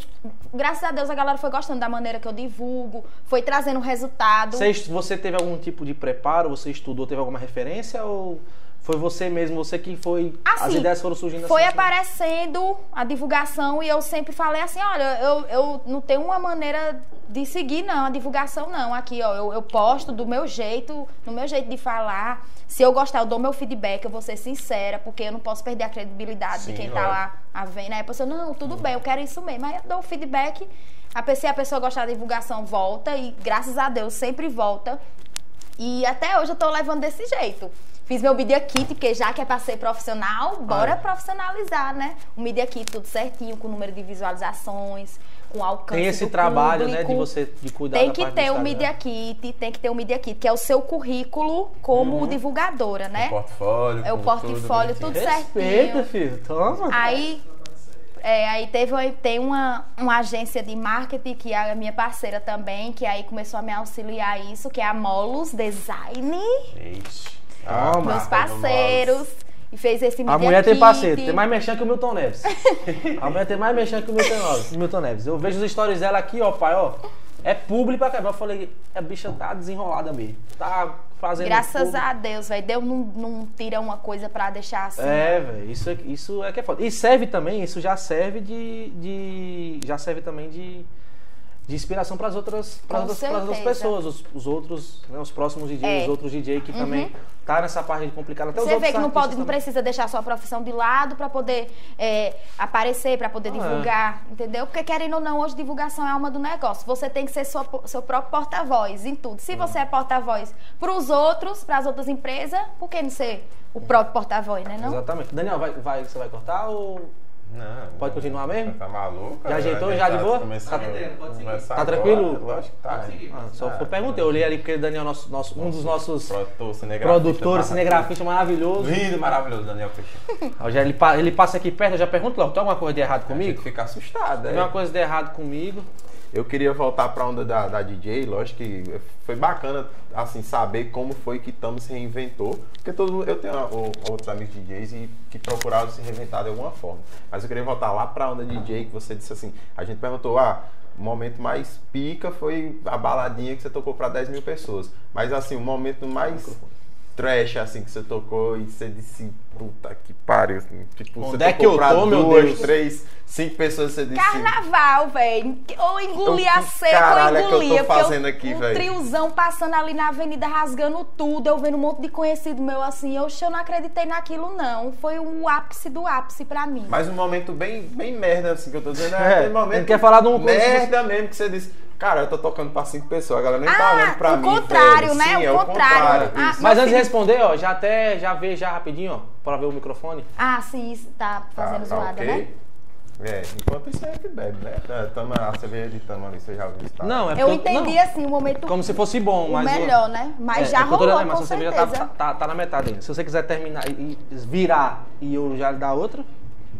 graças a Deus, a galera foi gostando da maneira que eu divulgo, foi trazendo resultado. Você, você teve algum tipo de preparo? Você estudou, teve alguma referência? Ou foi você mesmo, você que foi. as Assim, ideias foram surgindo Foi assim? aparecendo a divulgação e eu sempre falei assim, olha, eu, eu não tenho uma maneira de seguir, não, a divulgação não. Aqui, ó, eu, eu posto do meu jeito, do meu jeito de falar. Se eu gostar, eu dou meu feedback, eu vou ser sincera, porque eu não posso perder a credibilidade Sim, de quem tá lógico. lá a vendo. Aí a pessoa, não, tudo bem, eu quero isso mesmo. Aí eu dou o feedback, a pessoa, se a pessoa gostar da divulgação, volta, e graças a Deus sempre volta. E até hoje eu tô levando desse jeito. Fiz meu Media Kit, porque já que é pra ser profissional, bora Ah. profissionalizar, né? O Media Kit tudo certinho, com número de visualizações, com alcance Tem esse do trabalho, né, público. de você de cuidar Tem da que ter o. Media Kit, tem que ter o Media Kit, que é o seu currículo como Uhum. divulgadora, né? O portfólio. É o portfólio, tudo tudo bonitinho. Respeita, certinho. filho. Toma. Aí, é, aí teve tem uma, uma agência de marketing que é a minha parceira também, que aí começou a me auxiliar isso, que é a Molos Design, Ixi. Toma. meus parceiros. E fez esse A mulher tem parceiro, tem mais mexendo que o Milton Neves. [laughs] a mulher tem mais mexendo que o Milton Neves. Milton Neves. Eu vejo os stories dela aqui, ó, pai, ó. É público pra caramba. Eu falei, a bicha tá desenrolada mesmo. Tá fazendo. Graças tudo. a Deus, velho. Deus não, não tira uma coisa pra deixar assim. É, velho, isso, é- isso é que é foda. E serve também, isso já serve de. de já serve também de. De inspiração para as outras, pras Com outras, pessoas, os, os outros, né, os próximos DJs, É. os outros DJ que também tá nessa parte complicada. Até os Você vê que não, pode, não precisa deixar sua profissão de lado pra poder é, aparecer, pra poder Ah, divulgar, entendeu? Porque querendo ou não, hoje divulgação é alma do negócio. Você tem que ser sua, seu próprio porta-voz em tudo. Se você é porta-voz pros outros, pras outras empresas, por que não ser o próprio porta-voz, né? Não? Exatamente. Daniel, vai, vai, você vai cortar ou. Não, Pode continuar mesmo? Tá maluco? Já ajeitou? A gente Já de tá boa? começando- Tá- começar Tá agora, tranquilo? Lógico que tá. Ah, só Tá. eu perguntei, eu olhei ali porque o Daniel é nosso, nosso, um dos nossos Produtor, cinegrafista. produtores, cinegrafista maravilhoso. Lindo, maravilhoso, Daniel [laughs] já ele, ele passa aqui perto, eu já pergunto logo, tem alguma coisa de errado A gente comigo? fica assustado, Tem é. alguma coisa de errado comigo? Eu queria voltar pra onda da, da DJ, lógico que foi bacana, assim, saber como foi que Tamo se reinventou. Porque todo mundo- eu tenho outros amigos DJs e, que procuraram se reinventar de alguma forma. Mas eu queria voltar lá pra onda DJ, que você disse assim, a gente perguntou, ah, o momento mais pica foi a baladinha que você tocou pra 10 mil pessoas. Mas assim, o momento mais trash, assim, que você tocou e você disse, puta que pariu. Assim, tipo, Onde você é que eu tô, meu duas, Deus? três, cinco pessoas, você disse... Carnaval, velho. Ou engolia Eu- seco, caralho é ou que eu tô engolia. fazendo aqui, um velho? triozão passando ali na avenida rasgando tudo. Eu vendo um monte de conhecido meu assim. Eu, eu não acreditei naquilo, não. Foi o ápice do ápice pra mim. Mas um momento bem, bem merda, assim, que eu tô dizendo. É, É, aquele momento ele quer falar de que merda mesmo que você disse. Cara, eu tô tocando pra cinco pessoas, a galera nem tá Ah, olhando pra o mim. contrário, né? Sim, O é o contrário. contrário. Ah. Mas Meu antes de responder, ó, já até já vê já rapidinho, ó, pra ver o microfone. Ah, sim, isso tá fazendo Tá- tá zoada, ok? né? É, enquanto isso a gente bebe, né? É, Tama, a cerveja de tama ali, você já ouviu isso? tá? Não, é Eu porque entendi não, assim, o momento como se fosse bom, o mas melhor, né? Mas É, já é que rolou, mas com a cerveja certeza. tá, tá, tá na metade ainda. Se você quiser terminar e, e virar e eu já lhe dar outra.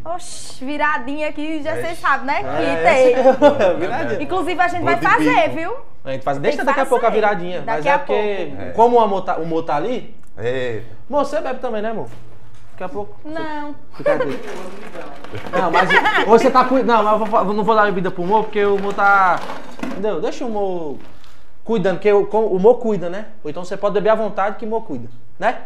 Oxi, viradinha aqui, já É. vocês sabem, né? É, que tem. essa- [laughs] viradinha. Inclusive, a gente vai fazer, viu? A gente faz, Tem deixa que daqui a pouco a viradinha. mas Daqui é a porque, pouco. É. como o amor, tá, o amor tá ali, É, você bebe também, né, amor? Daqui a pouco. Não. Fica aqui. Não, mas você tá cuidando. Não, mas eu vou não vou dar bebida pro Mo, porque o Mo tá. Entendeu? Deixa o Mo cuidando, porque o, o Mo cuida, né? Ou então você pode beber à vontade que o Mo cuida, né?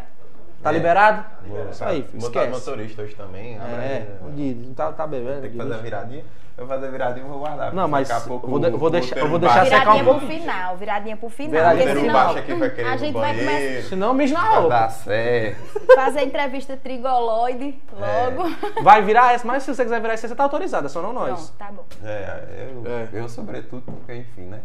Tá É. liberado? vou, Isso aí, filho, esquece. motorista hoje também. É, né? Didi, tá, tá bebendo. Tem que fazer a viradinha. Eu vou fazer a viradinha e vou guardar. Não, mas daqui a pouco eu vou de- vou deixar- eu vou deixar baixo- secar Viradinha pro final, viradinha pro final. Viradinha porque senão baixo aqui vai querer a gente vai começar banheiro. Senão, mijo na Vai roupa. dar certo. a fazer entrevista trigoloide logo. Vai virar essa, mas se você quiser virar essa, você tá autorizada, só não nós. Pronto, tá bom. É, eu, É. eu sobretudo, porque enfim, né?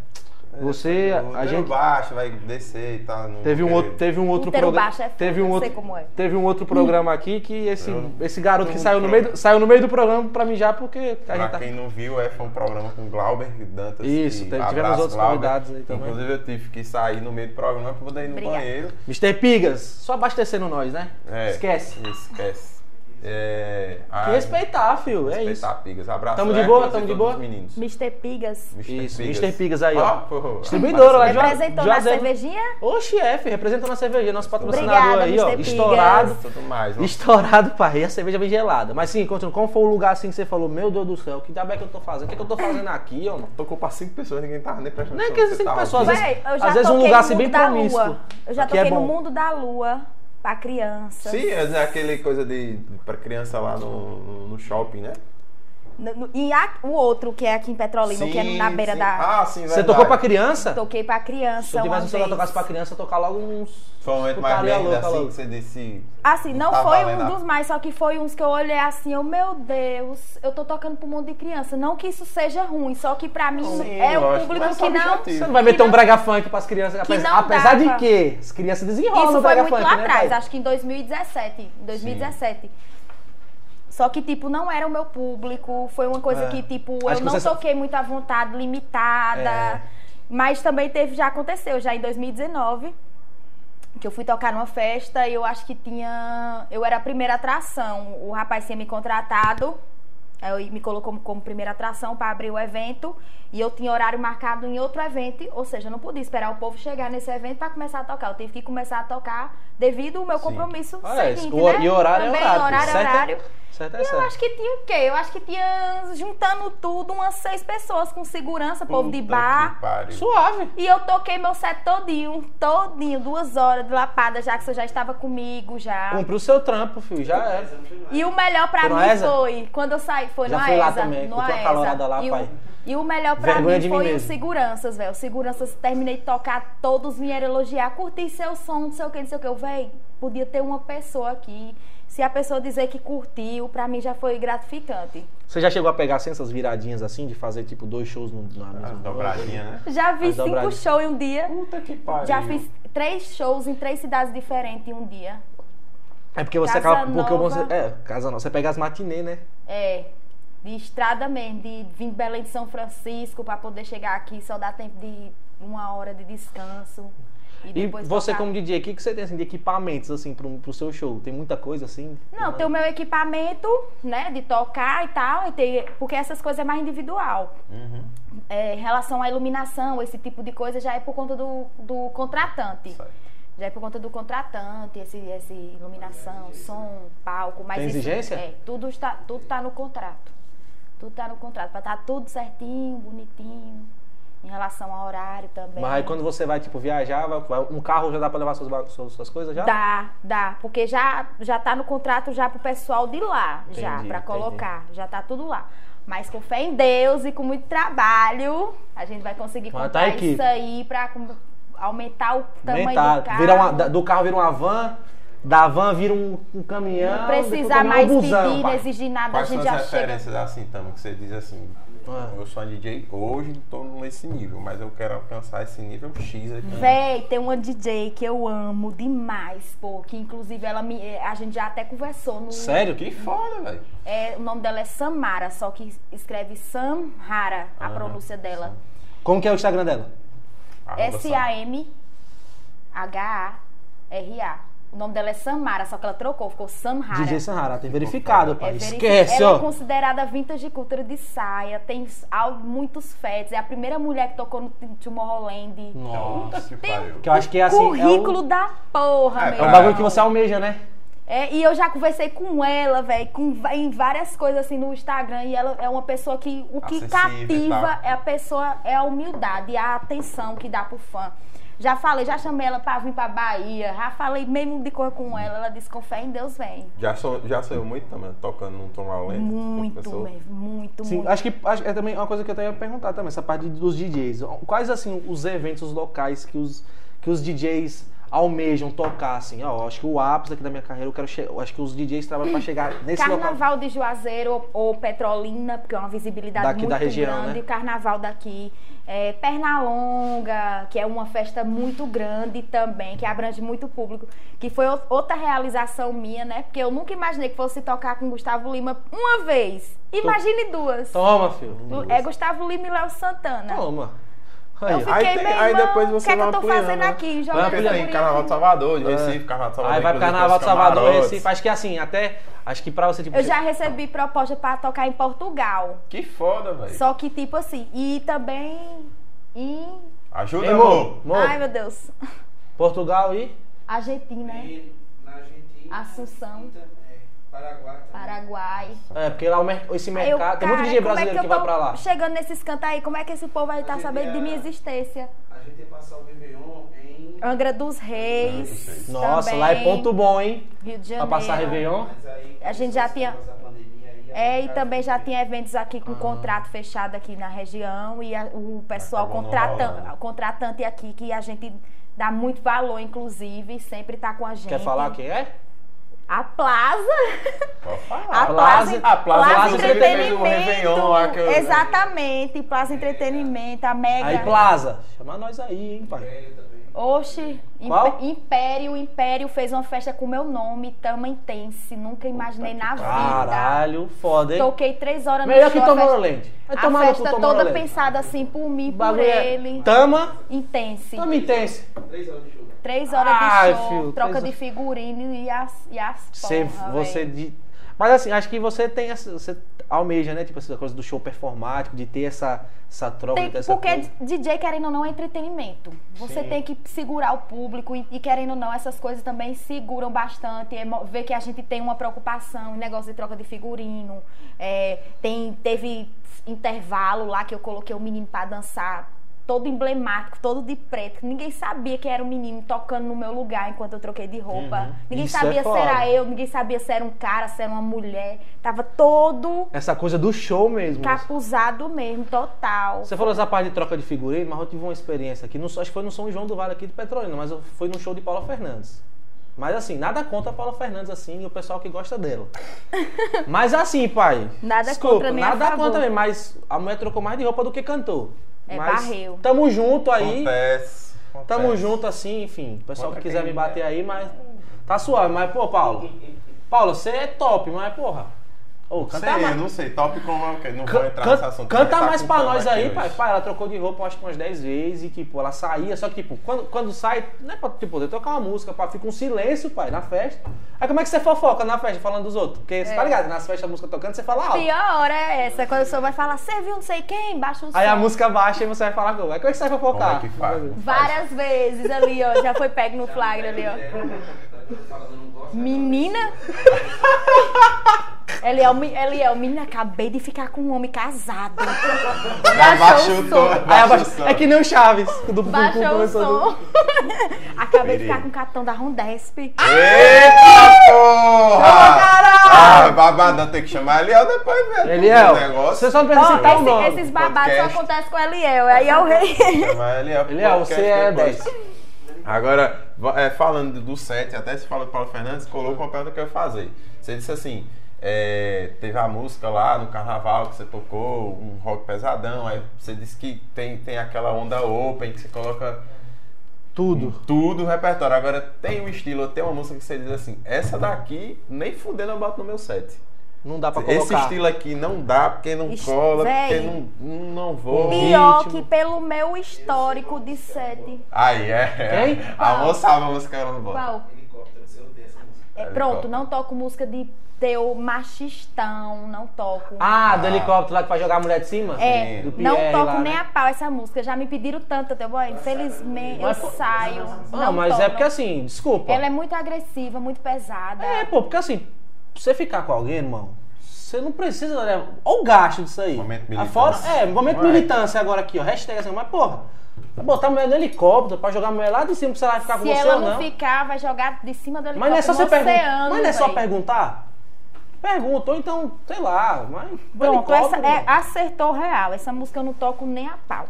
Você, O a gente. baixo vai descer e tal. Teve um outro, teve um outro programa. é teve um outro, sei como é. teve um outro programa aqui que esse, Eu- esse garoto que saiu no meio, do, saiu no meio do programa pra mijar porque a Pra gente tá. quem não viu, é, foi um programa com Glauber Dantas. Isso, e teve- abraço, tivemos outros Glauber. convidados aí também. Inclusive eu tive que sair no meio do programa pra poder ir no Obrigada. banheiro. Mr. Pigas, só abastecendo nós, né? É, Esquece. Esquece. É, Que ai, respeitar, filho. É isso. respeitar pigas. Abraço. Tamo de Hércules boa? e Tamo de boa? os meninos. Mr. Pigas. Isso, Mr. Pigas aí, ó. Ah, pô, Distribuidora lá de. Representou já na deu- cervejinha? Ô, chefe, representando a cerveja, nosso patrocinador Obrigada, aí, ó. Mr. Pigas. Estourado. Tudo mais. ó. Estourado pra rir, a cerveja bem gelada. Mas sim, continua. Como foi o lugar assim que você falou, meu Deus do céu, que diabo é que eu tô fazendo? O que, é que eu tô fazendo aqui, ó? Tocou pra cinco pessoas, ninguém tava nem prestando Nem atenção que você cinco pessoas, às vezes- já às um lugar assim bem promíscuo. lua. Eu já Aqui é toquei no mundo da lua pra crianças. Sim, é aquele coisa de pra criança lá no, no shopping, né? No- no- e a- o outro, que é aqui em Petrolina, que é na beira sim. da. Ah, sim, Você tocou pra criança? Toquei pra criança. Se eu tivesse um celular tocasse pra criança, tocar logo uns. Foi um momento mais merda louca assim logo. que você disse. Assim, não Tá foi um dos mais, só que foi uns que eu olhei assim, eu, meu Deus, eu tô tocando um monte de criança. Não que isso seja ruim, só que pra mim Sim, é um público que não. Você não vai meter um não- brega funk pras crianças. que Apesar, não apesar de que as crianças desenrolam Isso no foi brega muito funk, lá né, atrás, acho que em 2017. Em 2017. Só que, tipo, não era o meu público. Foi uma coisa É. que, tipo, Acho eu não você- toquei muito à vontade, limitada. É. Mas também teve, já aconteceu, já em 2019. Que eu fui tocar numa festa e eu acho que tinha. Eu era a primeira atração. O rapaz tinha me contratado. Aí Eu me colocou como, como primeira atração para abrir o evento. E eu tinha horário marcado em outro evento. Ou seja, eu não podia esperar o povo chegar nesse evento para começar a tocar. Eu tive que começar a tocar devido ao meu Sim. compromisso Ah, é, seguinte, o- né? e horário é Também, horário, horário é certo é- horário. Certo é E eu certo. acho que tinha o quê? Eu acho que tinha, juntando tudo, umas seis pessoas com segurança, povo de Puta bar. Suave. E eu toquei meu set todinho, todinho, duas horas de lapada, já que você já estava comigo já. Cumpre o seu trampo, filho. Já era. E o melhor no mim foi quando eu saí. Foi Já no fui lá AESA, também, no curti AESA. calorada lá, e, pai. O, e o melhor pra Vergonha mim de mim foi os seguranças, velho. Os seguranças, terminei de tocar, todos vieram elogiar, curti seu som, não sei o que, não sei o que. Eu, velho, podia ter uma pessoa aqui. Se a pessoa dizer que curtiu, pra mim já foi gratificante. Você já chegou a pegar assim, essas viradinhas assim, de fazer tipo dois shows no, na mesma dobradinha, né? Já vi As cinco shows em um dia. Puta que pariu. Já fiz três shows em três cidades diferentes em um dia. É porque você Casa acaba. Porque Nova. você. É, casa nova. Você pega as matinê, né? É, de estrada mesmo, de vir de Belém de São Francisco pra poder chegar aqui, só dá tempo de uma hora de descanso. E, E depois você, tocar. como DJ, o que, que você tem assim, de equipamentos assim pro, pro seu show? Tem muita coisa assim? Não, tem o meu equipamento, né, de tocar e tal, e tem- porque essas coisas é mais individual. Uhum. É, em relação à iluminação, esse tipo de coisa já é por conta do, do contratante. Certo. Já é por conta do contratante, esse, esse iluminação, som, palco, mas Tem isso- exigência? é, tudo está, tudo tá no contrato. Tá no contrato, pra estar tudo certinho, bonitinho. Em relação ao horário também. Mas aí quando você vai, tipo, viajar, vai- um carro já dá pra levar suas, suas, suas coisas já? Dá, dá, porque já já tá no contrato já pro pessoal de lá, já Entendi, pra entendi. colocar, já tá tudo lá. Mas com fé em Deus e com muito trabalho, a gente vai conseguir Mas comprar tá isso aí pra com- aumentar o tamanho Aumentar. do carro. Vira uma- do carro vira uma van, da van vira um, um caminhão. não precisar caminhão, mais um busão, pedir, não exigir nada, Quais a são gente as já chega. referências assim, Tamo, que você diz assim, Ah. eu sou um DJ, hoje tô nesse nível, mas eu quero alcançar esse nível X aqui. Véi, tem uma DJ que eu amo demais, pô, que inclusive ela me, a gente já até conversou no Sério? Que foda, velho. É, o nome dela é Samara, só que escreve Samhara, a Aham. pronúncia dela. Como que é o Instagram dela? S-A-M-H-A-R-A. O nome dela é Samara, só que ela trocou, ficou Samhara. DJ Sanhara, tem verificado, É pai. verifi- Esquece, ela ó. é considerada vintage cultura de saia, tem muitos fetos. É a primeira mulher que tocou no Tomorrowland. Nossa, que pariu. Que eu acho que é assim. Currículo é o, da porra, É, meu é o pra- bagulho que você almeja, né? É, e eu já conversei com ela, velho, em várias coisas assim no Instagram. E ela é uma pessoa que o que Acessível cativa é a pessoa, é a humildade, a atenção que dá pro fã. Já falei, já chamei ela pra vir pra Bahia, já falei mesmo de coisa com ela. Ela disse: com fé em Deus, vem. Já, sou, já saiu muito também, tocando num Tom Holland. Muito mesmo, muito, Sim, muito. acho que acho que é também uma coisa que eu até ia perguntar também, essa parte dos DJs. Quais, assim, os eventos locais que os, que os DJs almejam tocar, assim? Ó, acho que o ápice aqui da minha carreira, eu quero eu acho que os DJs trabalham pra chegar [clears throat] nesse local. Carnaval de Juazeiro ou, ou Petrolina, porque é uma visibilidade Daqui muito da região, grande. né? Carnaval daqui. É, Pernalonga, que é uma festa muito grande também, que abrange muito público. Que foi o- outra realização minha, né? Porque eu nunca imaginei que fosse tocar com Gustavo Lima uma vez. Imagine duas. Toma, filho. É Gustavo Lima e Léo Santana. Toma. Eu Aí, fiquei Aí tem- aí depois o você que é que vai eu tô ampliando, fazendo né? aqui? Vai ampliando. Tem Carnaval de Salvador, de É. Recife, Carnaval de Salvador. Aí vai pro Carnaval de Salvador, camarotes. Recife. Acho que assim, até. Acho que pra você, tipo. Eu já recebi proposta pra tocar em Portugal. Que foda, velho. Só que, tipo assim, e também em. Ajuda, Ei, amor. amor, Ai, meu Deus. Portugal e. Argentina, né? E na Argentina. Assunção. Paraguai. também. Paraguai. É, porque lá esse Aí eu, mercado. tem muito DJ é brasileiro que, eu vai pra lá. Chegando nesses cantos aí, como é que esse povo vai estar gente sabendo de ia- minha existência? A gente ia passar o Réveillon em. Angra dos Reis. Nossa, também, lá é ponto bom, hein? Rio de Pra Janeiro. passar Réveillon. Aí. A gente já tinha- É, e também já tinha eventos aqui com contrato fechado aqui na região e a- o pessoal Acabou não contratan- rolando. contratante aqui que a gente dá muito valor, inclusive, sempre tá com a gente. Quer falar quem é? A Plaza. Pode falar. A Plaza- Plaza, a Plaza- Plaza o Entretenimento. Exatamente, Plaza Entretenimento, a Mega. Aí, Plaza. Chama nós aí, hein, pai. Qual? Imp- Império, Império fez uma festa com meu nome, Tama Intense. Nunca imaginei na vida. Caralho, foda, hein? Toquei três horas no Melhor que show. a festa- Tomorrowland. Vai A festa toda pensada assim por mim, por é ele. Tama, Intense. Tama Intense. Três horas de show. Três horas Ai, de show, filho, troca de figurino e as, e as Você, porra, você. Mas assim, acho que você tem essa, você almeja, né? Tipo essa coisa do show performático, de ter essa, essa troca, Tem- essa porque coisa. DJ, querendo ou não, é entretenimento. Você Sim. tem que segurar o público e, e, querendo ou não, essas coisas também seguram bastante. É, ver que a gente tem uma preocupação em negócio de troca de figurino. É, tem, teve intervalo lá que eu coloquei o menino pra dançar todo emblemático, todo de preto. Ninguém sabia que era um menino tocando no meu lugar enquanto eu troquei de roupa. Ninguém Isso é sabia se foda. era eu, ninguém sabia se era um cara, se era uma mulher. Tava todo Essa coisa do show mesmo. capuzado mesmo, total. Você falou essa parte de troca de figurino, mas eu tive uma experiência aqui. No, acho que foi no São João do Vale aqui de Petrolina, mas fui no show de Paula Fernandes. Mas assim, nada contra a Paula Fernandes assim e o pessoal que gosta dela. [laughs] mas assim, pai. Nada desculpa, contra, Nada contra também, mas a mulher trocou mais de roupa do que cantou. É mas barril. Tamo junto aí. Acontece. Tamo acontece. junto assim, enfim. O pessoal Contra que quiser me bater aí, mas. Tá suave, mas, pô, Paulo. Paulo, você é top, mas, porra. Ô, canta sei, mais. eu não sei. Top como é o quê? Não Can- vou entrar can- nesse assunto. canta Tá mais pra nós aí, pai. Pai, ela trocou de roupa acho que umas 10 vezes e, tipo, ela saía, só que, tipo, quando, quando sai, não é pra, tipo, poder tocar uma música, pá, fica um silêncio, pai, na festa. Aí como é que você fofoca na festa falando dos outros? Porque, você tá ligado, nas festas a música tocando, você fala alto. Pior hora é essa, quando o senhor vai falar, você viu não sei quem, baixa som. Aí a música baixa e você vai falar como? Aí como é que você vai fofocar? é que faz? Várias vezes ali, ó, já foi pego no flagra ali, ó. Menina? [laughs] Eliel, me- Eliel, menina, acabei de ficar com um homem casado. Baixou o som. tom. Aí Baixou som. é que nem o Chaves. Do, do, do, Baixou o começou do- som. [laughs] acabei de ficar com o cartão da Rondesp. Eita porra! Ah, babadão, tem que chamar Eliel depois, velho. Eliel, você só não precisa citar o nome. esses babados só acontecem com Eliel. Aí é o rei. Chamar Eliel. Eliel, você é depois. 10. Agora, é, falando do set, até se fala do Paulo Fernandes, colocou uma pergunta que eu ia fazer. Você disse assim, é, teve a música lá no carnaval que você tocou, um rock pesadão, aí você disse que tem, tem aquela onda open, que você coloca Tudo. tudo no repertório. Agora, tem um estilo, tem uma música que você diz assim, essa daqui, nem fudendo eu boto no meu set. Não dá pra colocar. Esse estilo aqui não dá, porque não Ixi, cola, porque véi. não, não vou. Pior ritmo. que pelo meu histórico de sete. Aí, é. Quem? A moça sabe a música que ela não bota. Qual? Helicóptero, você odeia essa música. É, pronto, não toco música de teu machistão, não toco. Ah, do helicóptero lá que vai jogar a mulher de cima? É, Do não Pierre toco lá, nem né? a pau essa música. Já me pediram tanto, teu boy. Infelizmente, eu Mas, pô, saio. Não, Não, mas toco. é porque assim, desculpa. Ela é muito agressiva, muito pesada. É, pô, porque assim, pra você ficar com alguém, irmão, você não precisa, né? Olha o gasto disso aí. Momento militância. Fora, é, momento Não é? militância agora aqui, ó. Hashtag assim, mas porra, vai botar a mulher no helicóptero pra jogar a mulher lá de cima pra você lá ficar com Se você ela ou não, não. ficar, vai jogar de cima do Mas não é só você helicóptero no perguntar. oceano, Mas não é só véi. perguntar? Pergunta, ou então, sei lá, mas. Pronto, essa helicóptero, é, acertou real. Essa música eu não toco nem a pau.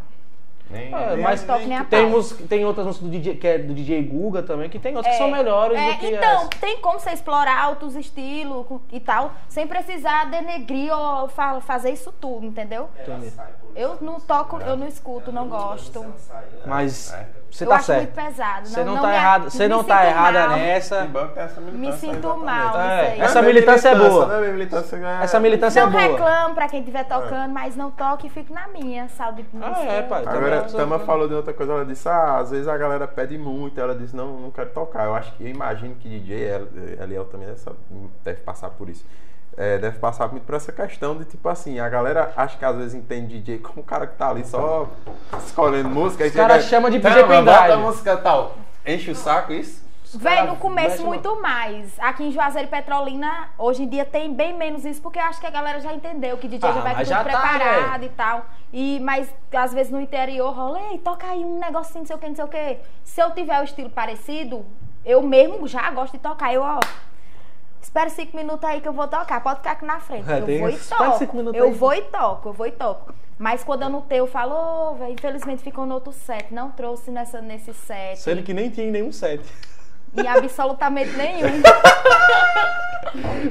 Nem, É, nem- mas toco nem a tem, pau. música- tem outras músicas do DJ, que é do DJ Guga também, que tem outras que É, são melhores é, do que Então, essa. tem como você explorar outros estilos e tal, sem precisar denegrir ou fa- fazer isso tudo, entendeu? Entendi. Eu não toco, eu não escuto, não gosto. Mas É. você eu tá acho certo. muito pesado. Você não, não, não tá errado, você não tá errada mal. nessa. Me sinto mal É, nisso aí. essa É, militância é boa. né? militância é- Essa militância Não é boa. reclamo pra quem estiver tocando, mas não toque e fico na minha, saúde. Ah, é, pai. Agora, Também. Tama falou de outra coisa, ela disse, ah, às vezes a galera pede muito, ela disse, não, não quero tocar. Eu acho que, eu imagino que DJ, ela- Eliel também deve, sa- deve passar por isso. É, deve passar muito por essa questão de, tipo assim, a galera acha que às vezes entende DJ como um cara que tá ali só escolhendo música. aí Os caras chamam de "Tama, DJ pendrive." bota a música tal. Enche o saco isso? Véi, cara no começo muito mais. Aqui em Juazeiro e Petrolina, hoje em dia tem bem menos isso, porque eu acho que a galera já entendeu que DJ Ah, já vai tudo já tá, preparado e tal. E, mas às vezes no interior rola, ei, toca aí um negocinho, não sei o que, não sei o que. Se eu tiver o estilo parecido, eu mesmo já gosto de tocar. Eu, ó, espera cinco minutos aí que eu vou tocar, pode ficar aqui na frente. É, eu vou e toco. cinco minutos Eu aí. vou e toco, eu vou e toco. Mas quando eu não tenho, eu falo, ô, velho, infelizmente ficou no outro set, não trouxe nessa, nesse set. Sendo que nem tinha nenhum set. E absolutamente nenhum. [laughs]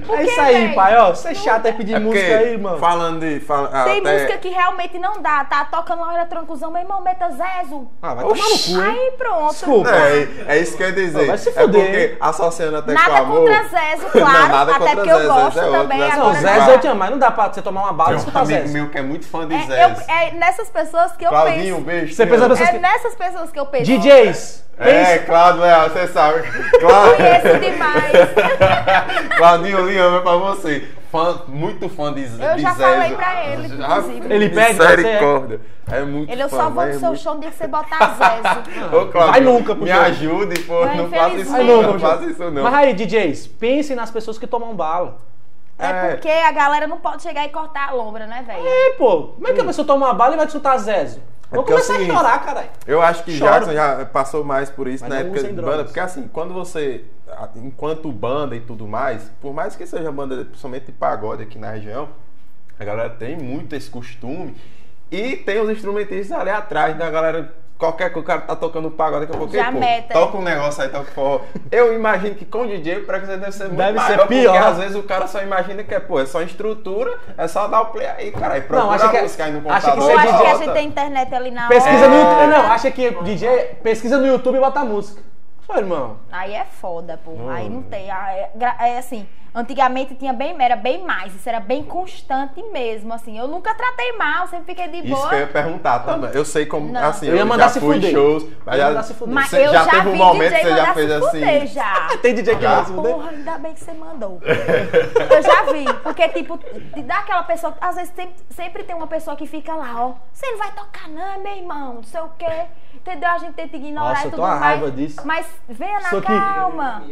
É isso aí, véi? pai, ó. Você é chato aí pedir É música aí, mano. Falando de... Fala, Tem até- música que realmente não dá. Tá tocando lá, eletroncuzão, meu irmão, meta Zezo. Ah, vai tomar no cu? Aí pronto. Desculpa. É, é isso que eu ia dizer. Vai se é fuder, porque associando até com Nada amor... contra Zezo, [laughs] claro. Não, nada até porque eu Zezo, gosto Zezo é outro, também. Zezo Não, Agora, Zé- Zé vai. eu te amo, mas não dá pra você tomar uma bala e Tem um escutar amigo Zé. meu que é muito fã de é, Zé. eu- é nessas pessoas que eu Claudinho, um penso. beijo. Você pensa pessoas É que- nessas pessoas que eu penso. DJs, É. Claudio Leal, você sabe. [laughs] Claudio, Conheço demais. [laughs] Claudinho Leal é pra você. Fã, muito fã de Zé. Eu já falei pra ele, inclusive. Ele pede? Misericórdia. É muito Ele, eu fã, só vou no é seu muito- show no dia que você botar Zezo. [laughs] Ô, Cláudio, Vai nunca, Me ajude, pô. Mas, Não faça isso não. nunca, Não faça isso não. Mas aí, DJs, pensem nas pessoas que tomam bala. É É. porque a galera não pode chegar e cortar a lombra, né, velho? É, pô. Como é que a pessoa toma uma bala e vai escutar Zezo? Vou porque é começar a seguinte, chorar, caralho. Eu acho que Choro. Jackson já passou mais por isso Mas na não época de drogas. banda, porque assim, quando você, a- enquanto banda e tudo mais, por mais que seja banda principalmente de pagode aqui na região, a galera tem muito esse costume e tem os instrumentistas ali atrás da galera. Qualquer que o cara tá tocando pagode, daqui a pouco, Já "Ei, pô, meta. toca um negócio aí, toca forró. Eu imagino que com o DJ o preconceito deve ser muito Deve ser maior, pior. Porque às vezes o cara só imagina que é, pô, é só estrutura, é só dar o play aí, cara, e procura acha que a é- música aí no acha que computador. Ou Você acho que a gente tem internet ali na Pesquisa hora. no YouTube. Não, acha que DJ. Pesquisa no YouTube e bota a música. Foi, irmão. Aí é foda, pô. Hum. Aí não tem. É, é assim, antigamente tinha bem, era bem mais. Isso era bem constante mesmo, assim. Eu nunca tratei mal, sempre fiquei de Isso boa. que eu ia perguntar também. Eu sei como, Não. assim, Eu ia eu, mandar já se fui fuder. em shows, mas já, mandar se fuder. Mas você eu já já, teve um vi momento DJ que você já fez assim. fuder, já. [laughs] Tem DJ que Já? se fuder. Porra, ainda bem que você mandou. Eu já vi, porque, tipo, dá aquela pessoa. Às vezes sempre, sempre tem uma pessoa que fica lá, ó. Você não vai tocar, não, meu irmão, não sei o quê. Entendeu? A gente tenta ignorar Nossa, e eu tudo mais. raiva disso. Mas venha na Isso calma.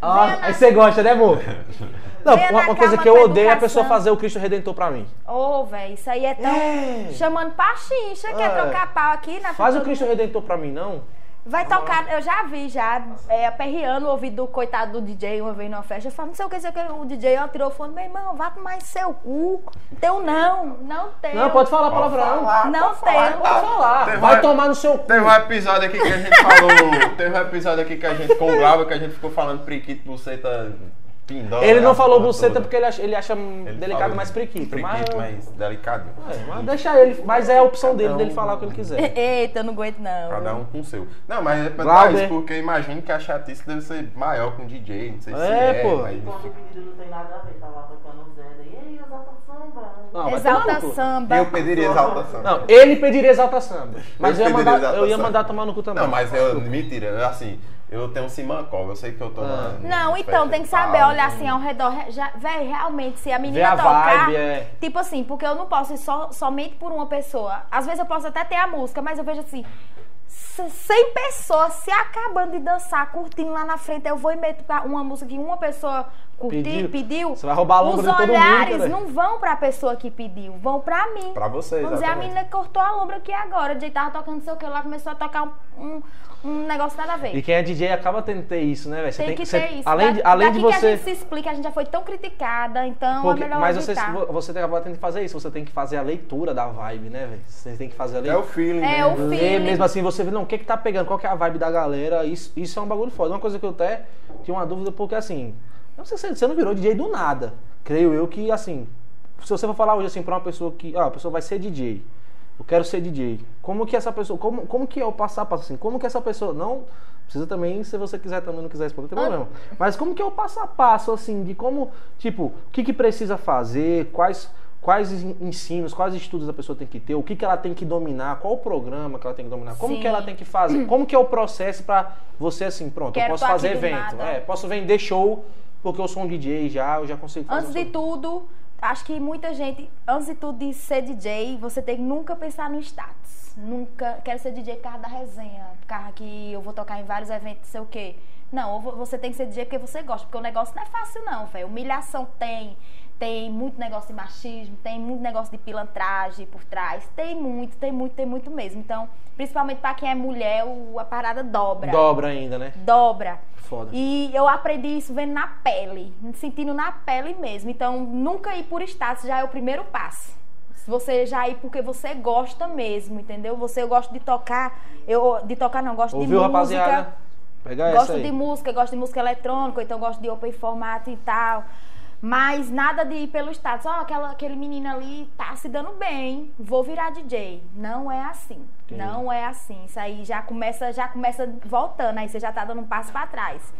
Ah, Venha na- aí você gosta, né, amor? [laughs] Não, Venha uma, uma coisa que eu odeio é a pessoa fazer o Cristo Redentor pra mim. Ô, velho, isso aí é tão. É. Chamando pra chincha, quer É. trocar pau aqui na Faz o Cristo mundo. Redentor pra mim, não? Vai tocar, eu já vi, já, é, aperreando o ouvido do coitado do DJ uma vez numa festa. Eu falo, não sei o que, sei o que. O DJ ó, tirou o fone, meu irmão, vá tomar seu cu. Teu não, não tem. Não, pode falar palavrão. Não tem. Pode falar. Vai- tomar no seu cu. Teve um episódio aqui que a gente falou. teve um episódio aqui que a gente com o Glauber, que a gente ficou falando priquito, buceta, Ele não a falou buceta toda. porque ele acha, ele acha Ele delicado mais prequito. Mas, Priquito, mais delicado. É, mas deixa ele. Mas é a opção dele, um- dele falar o que ele quiser. [laughs] Eita, eu não aguento não. Cada um com o seu. Não, mas é pra Glauber. isso, porque imagino que a chatice deve ser maior com o DJ, não sei se É, é. pô. mas- não tem nada a ver, tá lá tocando o Zé daí, ei, exalta samba. Não, Exalta samba. Eu pediria exaltação. Não, ele pediria exalta samba. Mas eu, Eu ia, mandar, exalta eu ia samba. mandar tomar no cu também. Não, mas eu, mentira, assim, eu tenho um simancol, eu sei que eu tô na. Não, então tem que de saber olhar não- assim ao redor. re- Já, véi, realmente, se a menina a tocar. vibe, é. Tipo assim, porque eu não posso ir só, somente por uma pessoa. Às vezes eu posso até ter a música, mas eu vejo assim. c- 100 pessoas se acabando de dançar, curtindo lá na frente, eu vou e meto uma música que uma pessoa curtiu, Pediu. pediu. Você vai roubar a lombra Os de todo mundo, olhares cara. não vão pra pessoa que pediu, vão pra mim. Pra você, Vamos dizer, a menina que cortou a lombra aqui agora. O DJ tava tocando não sei o que lá, começou a tocar um, um, um negócio nada a ver. E quem é DJ acaba tendo que ter isso, né, velho? Você Tem que você- ter isso. Além de, além de daqui que a você. gente se explica, a gente já foi tão criticada, então Porque- é melhor mas você, evitar. você acaba tendo que fazer isso, você tem que fazer a leitura da vibe, né, velho? Você tem que fazer a É leitura. o feeling, É né? o feeling. mesmo assim, você vê, não, o que que tá pegando, qual que é a vibe da galera, isso, isso é um bagulho foda. Uma coisa que eu até tinha uma dúvida, porque assim, não sei se você não virou DJ do nada. Creio eu que, assim, se você for falar hoje assim pra uma pessoa que, ah, a pessoa vai ser DJ, eu quero ser DJ, como que essa pessoa, como, como que é o passo a passo assim, como que essa pessoa, não precisa também, se você quiser também, não quiser responder, não tem problema. Mas como que é o passo a passo, assim, de como, tipo, o que que precisa fazer, quais quais en- ensinos, quais estudos a pessoa tem que ter, o que, que ela tem que dominar, qual o programa que ela tem que dominar, como Sim. que ela tem que fazer, [clears throat] como que é o processo pra você assim, pronto, Quero eu posso fazer evento, é, posso vender show porque eu sou um DJ já, eu já consigo fazer. Antes um de tudo, acho que muita gente, antes de tudo de ser DJ, você tem que nunca pensar no status. Nunca quero ser DJ causa da resenha, causa que eu vou tocar em vários eventos, sei o quê. Não, você tem que ser DJ porque você gosta, porque o negócio não é fácil não, velho. Humilhação tem, tem muito negócio de machismo, tem muito negócio de pilantragem por trás, tem muito, tem muito, tem muito mesmo. Então, principalmente pra quem é mulher, o- a parada dobra. Dobra ainda, né? Dobra. Foda. E eu aprendi isso vendo na pele, sentindo na pele mesmo. Então, nunca ir por status já é o primeiro passo. Se você já ir porque você gosta mesmo, entendeu? Você eu gosto de tocar, eu de tocar não, gosto Ouviu, de música. rapaziada? Pegar Gosto de música, gosto de música eletrônica, então gosto de open formato e tal. Mas nada de ir pelo status. Ó, aquela, aquele menino ali tá se dando bem, vou virar DJ. Não é assim. Entendi. Não é assim. Isso aí já começa, já começa voltando, aí você já tá dando um passo para trás.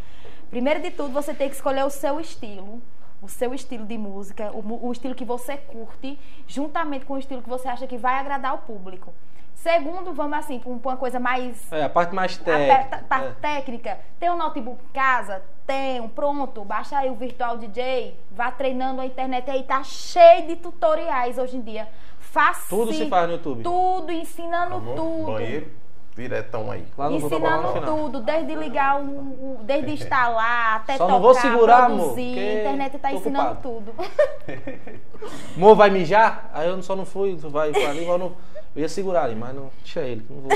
Primeiro de tudo, você tem que escolher o seu estilo. O seu estilo de música, o, o estilo que você curte, juntamente com o estilo que você acha que vai agradar o público. Segundo, vamos assim, pra pra uma coisa mais É, a parte mais a técnica. pe- parte técnica. Tem um notebook em casa? Tem, pronto. Baixa aí o Virtual DJ, vá treinando a internet aí, tá cheio de tutoriais hoje em dia. Faça Tudo se faz no YouTube. Tudo, ensinando Amor, tudo. Banheiro. Diretão aí. Lá no, vou lá no Ensinando tudo, desde ligar o- desde instalar até Só tocar, não vou segurar, amor, produzir. porque A internet tá ensinando ocupado. tudo. [laughs] Mo vai mijar? Aí eu só não fui, tu vai pra ali, eu, não, eu ia segurar ali, mas não deixa ele, não vou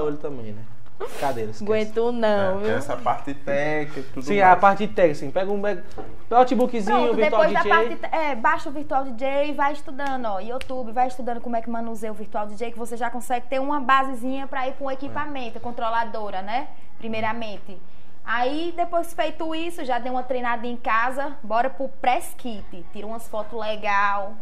o olho também, né? Esquece. Aguento não, É, viu? essa parte técnica tudo Sim, mais. a parte técnica, assim, pega um um notebookzinho, Pronto, virtual depois DJ. da parte. É, baixa o Virtual DJ e vai estudando, ó. YouTube, vai estudando como é que manuseia o Virtual DJ, que você já consegue ter uma basezinha pra ir com o equipamento, a controladora, né? Primeiramente. Aí, depois feito isso, já deu uma treinada em casa, bora pro press kit. Tira umas fotos legal,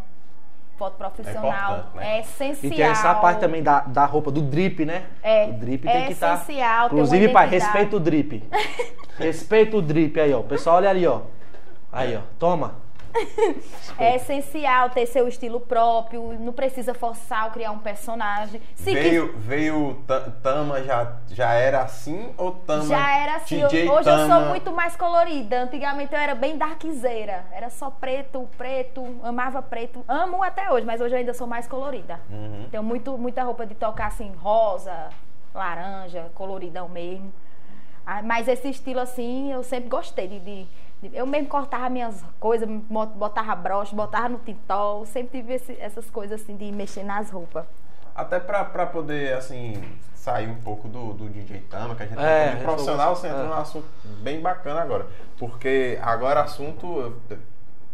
foto profissional. importante, né? É E essencial. tem essa parte também da, da roupa, do drip, né? É, o drip é tem que estar. uma Inclusive, pai, respeita o drip. [laughs] respeita o drip aí, ó. O pessoal olha ali, ó. Aí, ó. Toma. É essencial ter seu estilo próprio, não precisa forçar ou criar um personagem. Se Veio, veio Ta- Tama já, já era assim ou Tama? Já era assim. DJ Hoje eu sou Tama? muito mais colorida. Antigamente eu era bem darkzeira. Era só preto, preto, amava preto. Amo até hoje, mas hoje eu ainda sou mais colorida. Uhum. Tenho muito, muita roupa de tocar assim, rosa, laranja, coloridão mesmo. Ah, Mas esse estilo assim, eu sempre gostei de- de- eu mesmo cortava minhas coisas, botava broche, botava no tintol. Sempre tive esse- essas coisas assim de mexer nas roupas. Até pra, pra poder, assim, sair um pouco do, do DJ Tama, que a gente É, tá profissional, você entra é. num assunto bem bacana agora. Porque agora assunto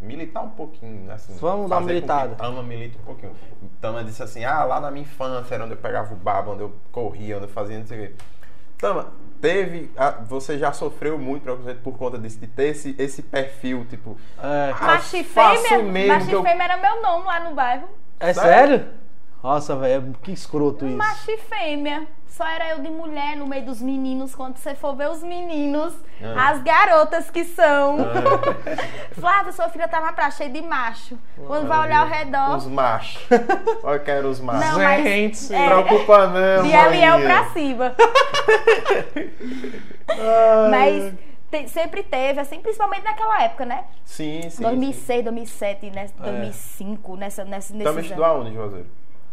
militar um pouquinho, assim. Vamos dar uma militada. Tama milita um pouquinho. Tama disse assim, ah, lá na minha infância era onde eu pegava o baba, onde eu corria, onde eu fazia não sei o quê. Tama, teve. você já sofreu muito preconceito por conta disso, de ter esse, esse perfil, tipo. É, Ah, Macho faço fêmea, mesmo macho que eu- era meu nome lá no bairro. é sério? sério? Nossa, velho, que escroto isso. Macho e fêmea. Só era eu de mulher no meio dos meninos. Quando você for ver os meninos, Ah. as garotas que são. [laughs] Flávia, sua filha tá na praia cheia de macho. Quando vai olhar ao redor. Os machos. Olha que eram os machos. Não, mas- Gente, é, Preocupa não, De Eliel pra cima. [laughs] [laughs] Mas te- sempre teve, assim, principalmente naquela época, né? Sim, sim. sim. 2006, 2007, né? É. 2005, nessa, nessa, Também nesses estudou aonde, Juazeiro?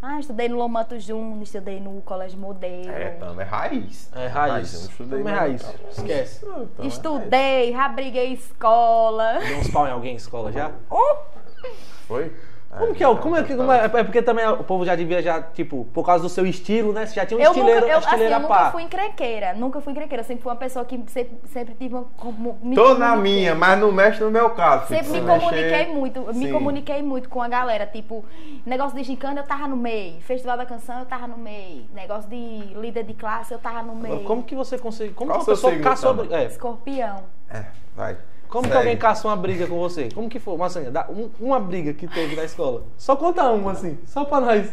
Ah, estudei no Lomanto Júnior, estudei no Colégio Modelo. É, Tama, é raiz. É eu raiz. não estudei Também é raiz. Tama. Esquece. Não, é Estudei, já briguei em escola. Deu uns pau em alguém em escola já? Oh, raiz. Foi? Como que é? o- Como é que. como é, é porque também o povo já devia já, tipo, por causa do seu estilo, né? Você já tinha um eu nunca, estileiro, eu, assim, estileira eu nunca fui encrenqueira, nunca fui encrenqueira. Eu sempre fui uma pessoa que sempre, sempre tive uma. como- me Tô na minha, mas não mexe no meu caso. Sempre Se me mexer- comuniquei muito, me Sim. comuniquei muito com a galera. Tipo, negócio de gincana eu tava no meio, festival da canção eu tava no meio, negócio de líder de classe eu tava no meio. Como que você consegue. Como Qual que uma pessoa signo, caçou. Tama? É, Escorpião. É, vai. Como que alguém caçou uma briga com você? Como que foi? Mas assim, dá um- uma briga que teve na escola. Só conta uma, assim, só pra nós.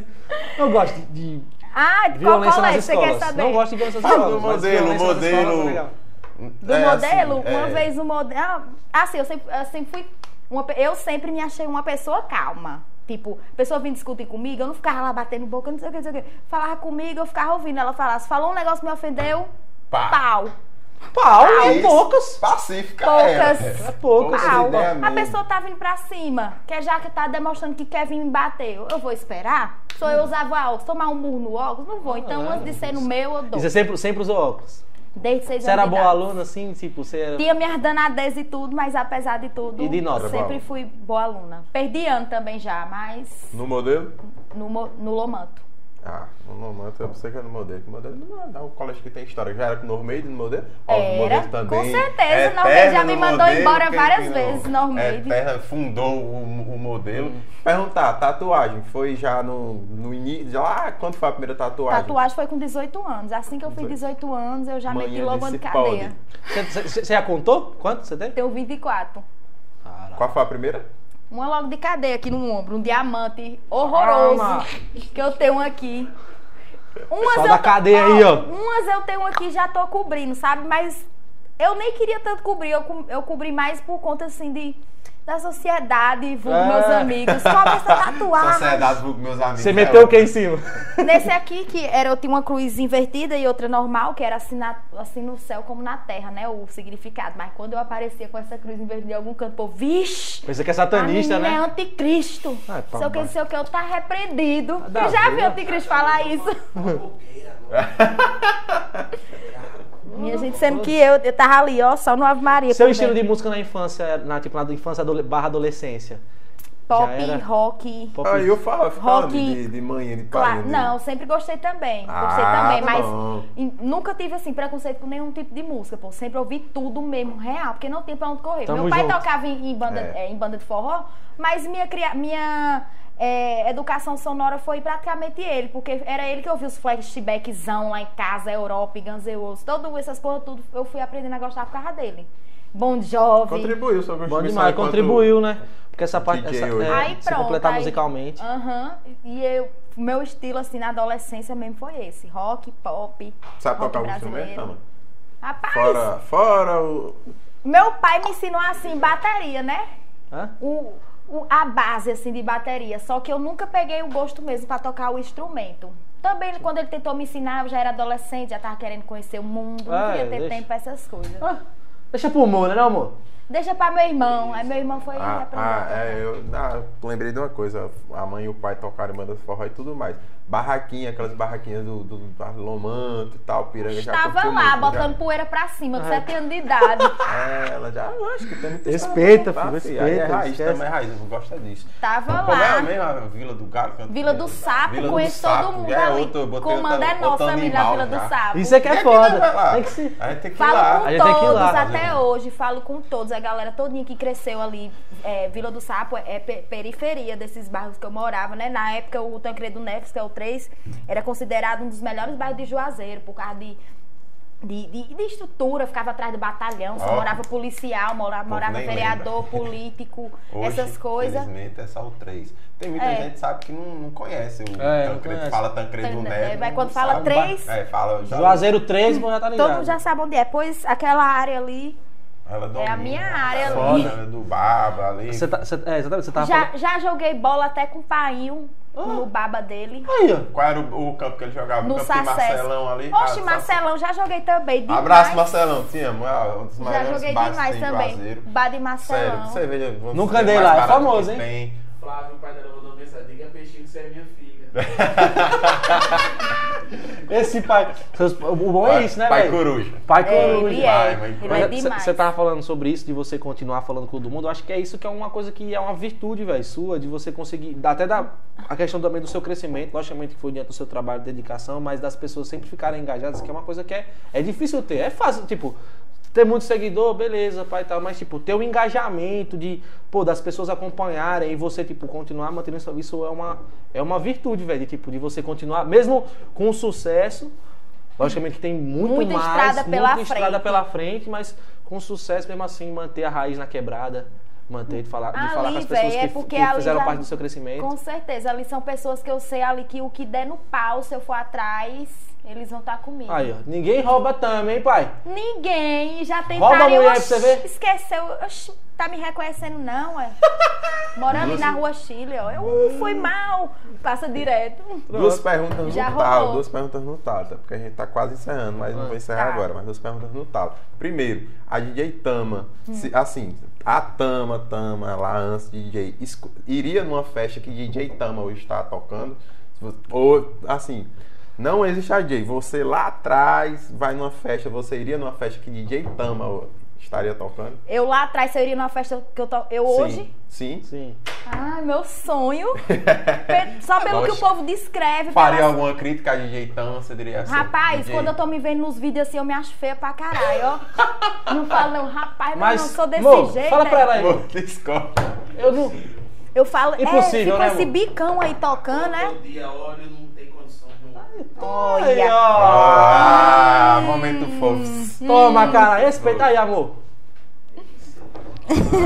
Eu gosto de, Ah, de qual violência nas colégio você quer escolas. saber? Não gosto de violência nas Fala escolas. do modelo, violência nas escolas é modelo. Do É, modelo, assim, uma é. vez o modelo. Ah, sim, eu sempre, eu sempre fui. Uma, eu sempre me achei uma pessoa calma. Tipo, a pessoa vinha discutir comigo, eu não ficava lá batendo boca, não sei o que, não sei o que. Falava comigo, eu ficava ouvindo ela falar. Se falou um negócio que me ofendeu, Pá. pau. Pau, é poucas. Pacífica Poucas. é. É poucas. Pau. A mesmo. pessoa tá vindo pra cima, que já que tá demonstrando que quer vir me bater. Eu vou esperar? Sou eu usava óculos, tomar um murro no óculos? Não vou. Então, Ah, antes de ser no meu, eu dou. E você sempre, sempre usou óculos. Desde seis Você anos era de boa aluna, assim, tipo, você era. Tinha minhas danadez e tudo, mas apesar de tudo, E de nota? sempre Era fui boa aluna. Perdi ano também já, mas No modelo? no, no Lomanto. Ah, no momento eu sei que é no modelo. que modelo não é um colégio que tem história. Já era com o Normeide no modelo? Ó, Era, modelo também. com certeza, Eterno Normeide já me mandou modelo, embora várias que não? vezes, Normeide. Eterno fundou o, o modelo. Hum. Perguntar, tatuagem, foi já no, no início? Ah, quando foi a primeira tatuagem? Tatuagem foi com 18 anos. Assim que eu fiz 18 anos, eu já meti Manhã logo disse de cadeia. Você, já contou? Quanto você tem? Tenho 24. Caralho. Qual foi a primeira? Uma logo de cadeia aqui no ombro, um diamante horroroso Calma. que eu tenho aqui. Umas Só eu da tô- cadeia aí, ó. Umas eu tenho aqui já tô cobrindo, sabe? Mas eu nem queria tanto cobrir, eu, co- eu cobri mais por conta assim de da sociedade, vulgo É. meus amigos. É essa tatuagem? Sociedade dos meus amigos. Você é meteu o ótimo. que em cima? [laughs] Nesse aqui, que era, eu tinha uma cruz invertida e outra normal, que era assim, na- assim no céu como na terra, né? O significado. Mas quando eu aparecia com essa cruz invertida em algum canto, pô, vixe! Pensa que é A satanista, é né? anticristo. Ai, sei o que, sei o que, eu tá repreendido. Dá Tu já viu o anticristo falar isso? [laughs] [laughs] Minha gente, sendo que eu, eu tava ali, ó, só no Ave Maria. Seu estilo de música na infância, na, tipo, na infância barra adolescência. Pop, era- rock. Pop- Aí eu falo, falando Rock. de, de manhã, de Claro, pai. não, sempre gostei também. Gostei Ah, também, tá mas em- nunca tive assim preconceito com nenhum tipo de música, pô. Sempre ouvi tudo mesmo, real, porque não tem pra onde correr. Tamo Meu pai junto. tocava em, em banda, É. eh, em banda de forró, mas minha, cria- minha eh, educação sonora foi praticamente ele, porque era ele que ouvia os flashbackzão lá em casa, Europa, Guns N' Roses, todas essas porra, tudo eu fui aprendendo a gostar por causa dele. Bom Jovem. Contribuiu, só Bom demais, contribuiu, né? Porque essa parte essa, hoje. é, Aí se pronto. completar aí- musicalmente. Aham. E eu, meu estilo, assim, na adolescência mesmo foi esse. Rock, pop, Sabe rock tocar algum instrumento, brasileiro. Tama? Rapaz, Fora, fora o... meu pai me ensinou, assim, bateria, né? Hã? O, o- a base, assim, de bateria. Só que eu nunca peguei o gosto mesmo pra tocar o instrumento. Também, quando ele tentou me ensinar, eu já era adolescente, já tava querendo conhecer o mundo. Não Ah, queria é, ter deixa. tempo pra essas coisas. Ah, deixa pro humor, né, amor? Deixa pra meu irmão. Aí meu irmão foi Ah, ah, é, eu ah, lembrei de uma coisa. A mãe e o pai tocaram em bandas de forró e tudo mais. Barraquinha, aquelas barraquinhas do, do, do Lomanto e tal, piranga. já Estava curtiu lá, muito, botando já. poeira pra cima, com Ah. 7 anos de idade. [laughs] É, ela já, eu acho que tem muita Respeita, filho, filho. Aí é respeita, raiz esquece. também, é raiz, eu gosto disso. Tava Como é lá. mesmo a Vila do Galo? que eu- Vila do Sapo, Vila do conheço Sapo, todo mundo é ali. outro, botei Comando é nosso outro também na Vila já. do Sapo. Isso é que é aqui foda. Tem que se... A gente tem que ir Falo lá. A com gente tem que ir todos lá. até hoje, falo com todos. A galera todinha que cresceu ali, é, Vila do Sapo é pe- periferia desses bairros que eu morava, né? Na época, o Tancredo Neves, que é o 3, era considerado um dos melhores bairros de Juazeiro, por causa de, de, de- de estrutura, ficava atrás do batalhão, só Ó. morava policial, morava, morava vereador, político, [laughs] Hoje, essas coisas. Infelizmente é só o 3. Tem muita É. gente que sabe que não, não conhece o É, Tancredo. conhece. Fala Tancredo Neves. é, mas não quando fala sabe, três- mas- É, fala. já- Juazeiro 3, bom, já tá ligado. Todo mundo já sabe onde é. Pois aquela área ali, Ela É a domina, minha ela área ali. ela Do baba ali. Você tá, você, é, exatamente, você tava já, falando... já joguei bola até com o painho Ah. no baba dele. Aí, ó. Qual era o, o campo que ele jogava? No o campo de Sacés. Marcelão ali? Oxe, Ah, Marcelão, já joguei também. Demais. Abraço, Marcelão. Amo. É um dos Já maiores joguei bares demais também. Bar de Sério, Marcelão. que cerveja. vamos Nunca mais lá, é famoso, hein? Tem. Flávio, o pai dela mandou mensagem. Diga peixinho que você é minha filha. [laughs] Esse pai... O bom é isso, né, Pai velho? coruja. Pai É, coruja. ele é. Ele é você tava falando sobre isso, de você continuar falando com todo mundo. Eu acho que é isso que é uma coisa que é uma virtude, velho, sua, de você conseguir. Até da a questão também do seu crescimento, logicamente que foi diante do seu trabalho de dedicação, mas das pessoas sempre ficarem engajadas, que é uma coisa que é, é difícil ter. É fácil, tipo, ter muito seguidor, beleza, pai e tal, mas tipo, ter o engajamento de, pô, das pessoas acompanharem e você, tipo, continuar mantendo isso, isso é uma, é uma virtude, velho, de, tipo, de você continuar, mesmo com sucesso. Logicamente que tem muito Muita mais, estrada pela muita estrada frente. pela frente, mas com sucesso mesmo assim, manter a raiz na quebrada, manter de falar, de Ali, falar com as pessoas véi, que, é que ali fizeram já- parte do seu crescimento. Com certeza. Ali são pessoas que eu sei ali que o que der no pau, se eu for atrás, eles vão estar comigo. Aí, ó, ninguém rouba também, pai. Ninguém já Rouba a tentaram. mulher pra oxi, você ver. Esqueceu. Oxi, tá me reconhecendo, não, é? [laughs] Mora ali na rua Chile, ó. Eu "Uh, fui mal. Passa direto. Duas perguntas Já no talo, rolou. duas perguntas no talo, tá? porque a gente tá quase encerrando, mas não vou encerrar Tá. agora, mas duas perguntas no talo. Primeiro, a DJ Tama, Hum. se- assim, a Tama, Tama, lá antes de DJ, iria numa festa que DJ Tama hoje está tocando? Ou, assim, não existe a DJ, você lá atrás vai numa festa, você iria numa festa que DJ Tama estaria tocando? Eu lá atrás, se eu iria numa festa que eu tô. Eu hoje. Sim. Sim. Sim. Ai, meu sonho. [laughs] Só pelo que o povo descreve. Faria pelas- alguma crítica a DJ Tama, você diria assim? Rapaz, DJ? quando eu tô me vendo nos vídeos assim, eu me acho feia pra caralho, ó. [laughs] Não falo, não, rapaz, Mas, não, sou desse amor, jeito. fala é. pra ela aí. Discorda. Eu não. Eu falo, Impossível, é, né, tipo esse amor? bicão aí tocando, né? Todo dia olho não Aí, Olha. ó. Ah, momento fofo. Toma, cara, respeita aí, amor.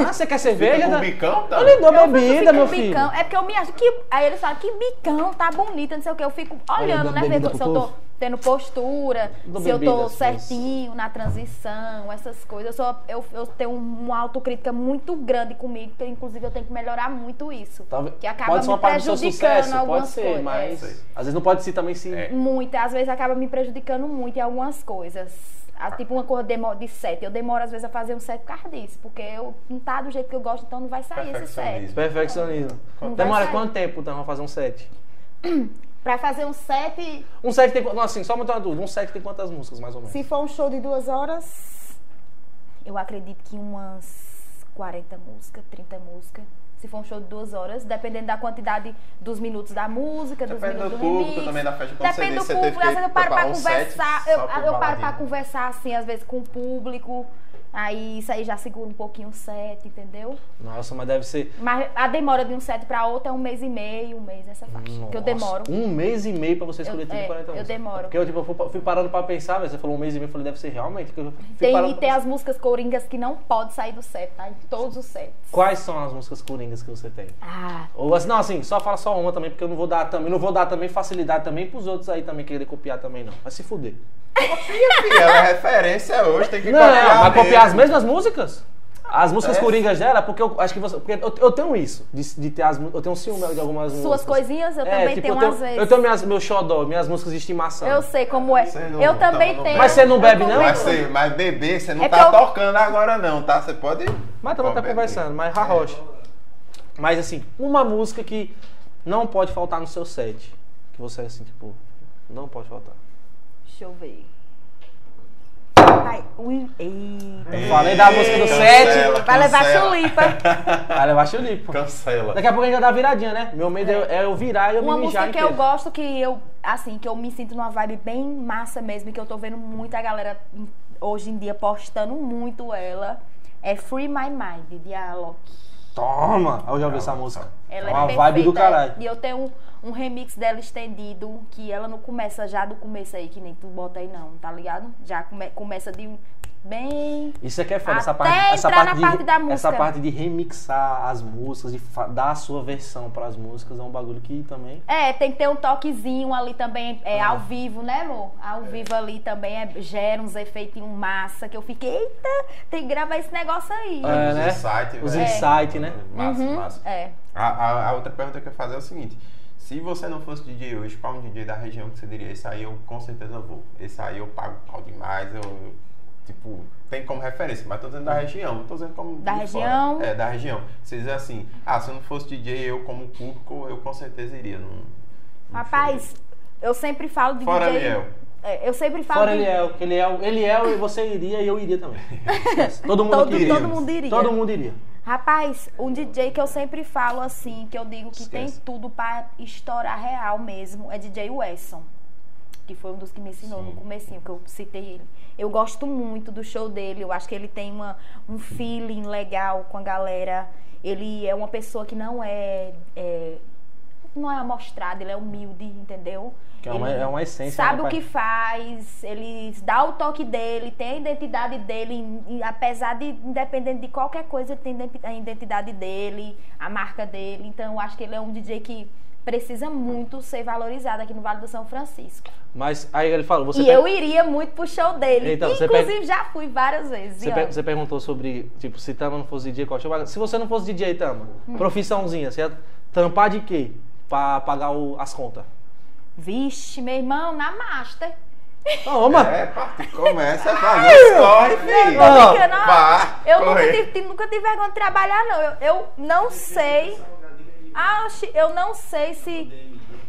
Ah, você quer cerveja? Fica com né? bicão, tá? Eu lhe dou Eu bebida, meu bicão. filho. É porque eu me acho que. Aí eles falam, que bicão, tá bonita, não sei o que. Eu fico olhando, dando né? pro se eu tô povo. Tendo postura, Do se eu as certinho na transição, essas coisas. Eu, sou, eu, eu tenho uma autocrítica muito grande comigo, que inclusive eu tenho que melhorar muito isso. Talvez, Que acaba pode ser me uma parte do seu prejudicando sucesso, algumas pode ser, coisas. mas É. às vezes não pode ser também se... É. Muito, às vezes acaba me prejudicando muito em algumas coisas. Ah, Tipo uma cor demo- de set. Eu demoro às vezes a fazer um set por causa disso, porque eu não tá do jeito que eu gosto, então não vai sair esse set. Perfeccionismo. Não Demora quanto tempo, então, pra fazer um set? [clears throat] Pra fazer um set, Um set tem... Não, assim, só uma dúvida. Um set tem quantas músicas, mais ou menos? se for um show de duas horas, eu acredito que umas 40 músicas, 30 músicas. Se for um show de duas horas, dependendo da quantidade dos minutos da música, dos Depende minutos do do público remix. também da festa. Quando você Depende do público, às vezes eu paro pra um conversar, eu, eu paro pra conversar assim, às vezes com o público. Aí isso aí já segura um pouquinho o set, entendeu? Nossa, mas deve ser... Mas a demora de um set pra outro é um mês e meio, um mês nessa faixa. que eu Nossa, demoro. Um mês e meio pra você escolher Eu- 30 é, 40 eu músicas. demoro. Porque eu, tipo, eu fui, parando pra pensar, mas você falou um mês e meio, eu falei, deve ser realmente. que eu Tem, parando e tem as músicas coringas que não pode sair do set, tá? Em todos os sets. Quais são as músicas coringas que você tem? Ah, Ou assim, não, assim, só fala só uma também, porque eu não vou dar também, não vou dar também facilidade também pros outros aí também querer copiar também, não. Vai se fuder. Filha, ela é referência hoje, tem que Não, copiar vai copiar as mesmo. mesmas músicas? As músicas É. coringas dela, porque eu acho que você. Porque eu, eu tenho isso, de, de ter as Eu tenho um ciúme de algumas suas músicas. coisinhas eu É, também tipo, tenho eu tenho, às vezes. Eu tenho minhas, meu xodó, minhas músicas de estimação. Eu sei como é. Não- eu também não tenho. Mas você não bebe, não? também Mas, você- mas beber, você não É tá eu- tocando agora não, tá? Você pode... Mas também tá conversando, mas arrocha. Mas assim, uma música que não pode faltar no seu set. Que você assim, tipo, não pode faltar. Deixa eu ver. Eita. Eu falei da música do Cancela, set. Vai levar chulipa. Vai levar chulipo. Cancela. Daqui a pouco a gente vai dar viradinha, né? Meu medo é, é eu virar e eu Uma me mijar música que eu gosto, que eu, assim, que eu me sinto numa vibe bem massa mesmo, e que eu tô vendo muita galera em- hoje em dia postando muito ela, é Free My Mind, de Alok. Toma! Eu já ouvi essa música. Ela é é uma perfeita, vibe do caralho. E eu tenho um, um remix dela estendido, que ela não começa já do começo aí, que nem tu bota aí não, tá ligado? Já come- começa de bem... Isso aqui é foda, essa parte, essa parte, de, parte da essa parte de remixar as músicas, de dar a sua versão para as músicas, é um bagulho que também. É, tem que ter um toquezinho ali também, é, Ah. ao vivo, né, amor? Ao vivo ali também é, gera uns efeitos massa, que eu fiquei, eita, tem que gravar esse negócio aí. É, Os né? insights, Os insights, né? Massa, Uhum, massa. É. A, a- a outra pergunta que eu ia fazer é o seguinte: se você não fosse DJ hoje, qual um DJ da região que você diria? Esse aí eu com certeza vou. Esse aí eu pago pau demais. Eu, eu, tipo, tem como referência, mas tô dizendo da região, não tô dizendo como. Da de região? Fora. É, da região. Você diz assim: ah, se eu não fosse DJ, eu como público, eu com certeza iria. Num, num Rapaz, eu sempre falo de show. Fora DJ. Liel. É, eu sempre falo Fora de... Eliel, que Eliel, Eliel e você iria e eu iria também. [laughs] Esquece. Todo mundo Todo, iria. todo mundo iria. Todo mundo iria. Rapaz, um DJ que eu sempre falo assim, que eu digo que tem Esquece. tudo pra estourar real mesmo, é DJ Wesson. Que foi um dos que me ensinou no comecinho, que eu citei ele. Eu gosto muito do show dele, eu acho que ele tem uma, um feeling legal com a galera. Ele é uma pessoa que não é, é não é amostrado, ele é humilde, entendeu? Que é uma- é uma essência, Sabe né, o que faz, ele dá o toque dele, tem a identidade dele, e apesar de, independente de qualquer coisa, ele tem a identidade dele, a marca dele. Então, eu acho que ele é um DJ que precisa muito ser valorizado aqui no Vale do São Francisco. Mas aí ele falou, você e per- eu iria muito pro show dele. Então, você Inclusive, já fui várias vezes. Você, per- você perguntou sobre, tipo, se Tama não fosse DJ, qual show? Se você não fosse DJ, Tama, Hum. profissãozinha, você ia tampar de quê? Pra pagar o- as contas. Vixe, meu irmão, na Master. Toma! É, parte, começa a fazer corre, filho. Não, eu nunca tive- nunca tive vergonha de trabalhar, não. Eu, eu não sei. Ah, eu não sei se.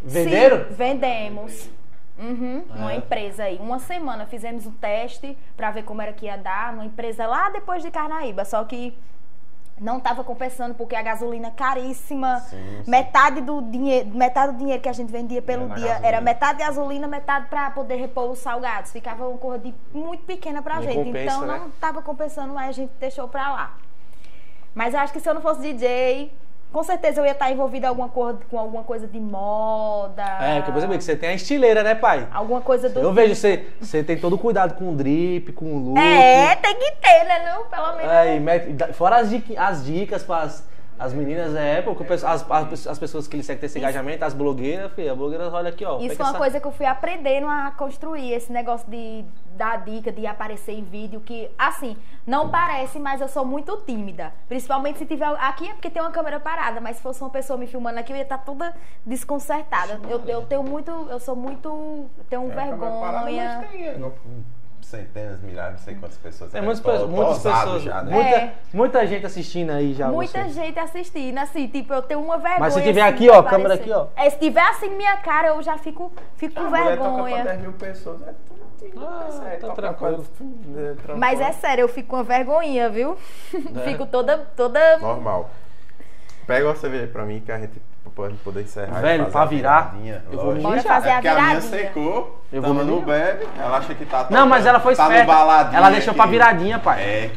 Venderam? se vendemos. Uhum, É. empresa aí. Uma semana fizemos um teste pra ver como era que ia dar. Numa empresa lá depois de Carnaíba. Só que não tava compensando porque a gasolina caríssima. Sim, sim. Metade do dinheiro, metade do dinheiro que a gente vendia pelo Era dia gasolina. era metade gasolina, metade pra poder repor os salgados. Ficava uma coisa de muito pequena pra Não gente. compensa, então né? não tava compensando, mas a gente deixou pra lá. Mas eu acho que se eu não fosse DJ, com certeza eu ia estar envolvida em alguma cor- com alguma coisa de moda. É, porque percebi que você tem a estileira, né, pai? Alguma coisa do. Eu vejo você, você tem todo cuidado com o drip, com o look. É, tem que ter, né? Não, pelo menos. Mete- dá- fora as, dica- as dicas pras, As meninas é, porque pessoal- as, as, as pessoas que eles seguem esse engajamento, as blogueiras, filha, as blogueiras olha aqui, ó. Isso foi uma essa- coisa que eu fui aprendendo a construir, esse negócio de dar dica, de aparecer em vídeo, que, assim, não parece, mas eu sou muito tímida. Principalmente se tiver. Aqui é porque tem uma câmera parada, mas se fosse uma pessoa me filmando aqui, eu ia estar toda desconcertada. Eu, eu tenho muito. Eu sou muito. eu Tenho É, a câmera parada, vergonha. mas tem, é, não, centenas, milhares, não sei quantas pessoas. Né? muitas, Tô- muitas pessoas. já, né? muita, É. muita gente assistindo aí já. Muita você. gente assistindo, assim, tipo, eu tenho uma vergonha. Mas se tiver assim, aqui, ó, aparecer. câmera aqui, ó. É, se tiver assim minha cara, eu já fico, fico com A mulher toca pra vergonha. 10 mil pessoas. É tudo Ah, é, tá toca tranquilo. pra- é, tranquilo. Mas é sério, eu fico com uma vergonhinha, viu? [laughs] É. fico toda, toda. Normal. Pega uma cerveja aí pra mim que a gente pode poder encerrar. Velho, pra virar, viradinha, eu vou Bora fazer É a porque a minha viradinha. secou, Eu vou me não bebe, ela acha que tá Não, mas ela foi tá no esperta. Ela deixou pra aqui. viradinha, pai. É.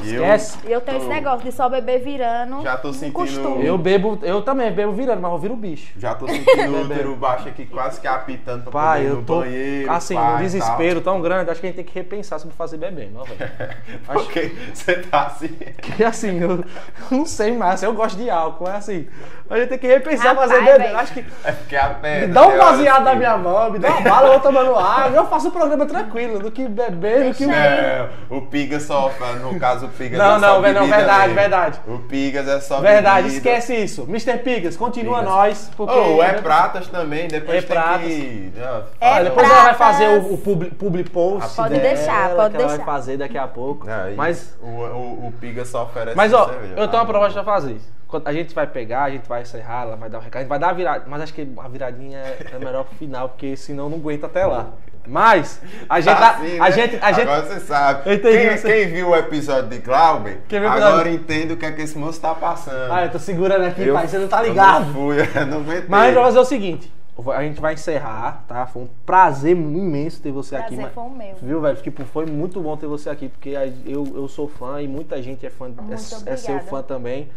Eu Esquece. E eu tenho esse tô- negócio de só beber virando. Já tô um sentindo- costume. Eu bebo, eu também bebo virando, mas eu viro bicho. Já tô sentindo [laughs] o útero baixo aqui, quase que apitando pra Pai, poder ir eu no tô banheiro. assim, pai, tal. desespero tão grande, acho que a gente tem que repensar sobre fazer bebendo, ó, velho. [laughs] Acho Porque você tá assim. [laughs] que assim, eu não sei mais, eu gosto de álcool, é assim. A gente tem que repensar Rapaz, fazer velho. Acho que É porque a pedra. me dá um baseado na minha mão, me dá uma bala, eu vou tomando água, eu faço o programa tranquilo, do que beber, do que. Não, o Pigas só, no caso o Pigas Não, é não, só não, bebida verdade, mesmo. verdade. O Pigas é só Verdade, bebida. esquece isso. Mr. Pigas, continua Pigas. nós, porque... Oh, o É Pratas também, depois É tem Pratas. que... Ah, É Ah, depois ela vai Pratas. fazer o, o publi, publi post Pode dela, deixar, pode que ela vai deixar. fazer daqui a pouco. Aí, Mas, o, o, o Pigas só oferece mas ó, cerveja, eu tá? tenho uma proposta pra fazer. Quando a gente vai pegar, a gente vai encerrar, ela vai dar o recado, a gente vai dar a virada. Mas acho que a viradinha é é melhor pro final, porque senão não aguenta até lá. Mas, a gente... Tá a, assim, a né? gente, a gente Agora você sabe. Entendi quem, você. quem viu o episódio de Glauber, agora entende o que é que esse moço tá passando. Ah, eu tô segurando aqui, Eu- pai, você não tá eu ligado. não fui, [laughs] eu não aguentei. Mas a gente vai fazer o seguinte, a gente vai encerrar, tá? Foi um prazer imenso ter você aqui. Prazer mas- foi o meu. Viu, velho? Tipo, foi muito bom ter você aqui, porque eu, eu sou fã e muita gente é fã, é, é seu fã também.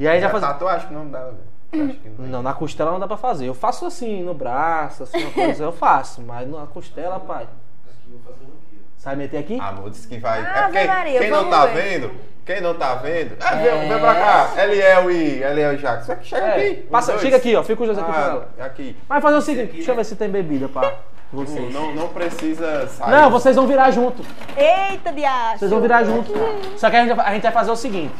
E aí já faz... tatuagem que não dá, velho. Acho que não. Não, na costela não dá pra fazer. Eu faço assim, no braço, assim, uma coisa, eu faço, mas na costela, pai. Sai meter aqui? Amor, disse que vai. Ah, é porque Maria, quem não tá ver. vendo, quem não tá vendo, é, vem, vem pra cá. Eliel e Eliel e chega É, aqui. passa, chega aqui, ó. Fica os dois aqui com ela. Ah, aqui. Mas fazer o seguinte, deixa eu ver se tem bebida pra vocês. Não, não precisa sair. Não, vocês vão virar junto. Eita, diacho. Vocês vão virar junto. Só que a gente, vai- a gente vai fazer o seguinte.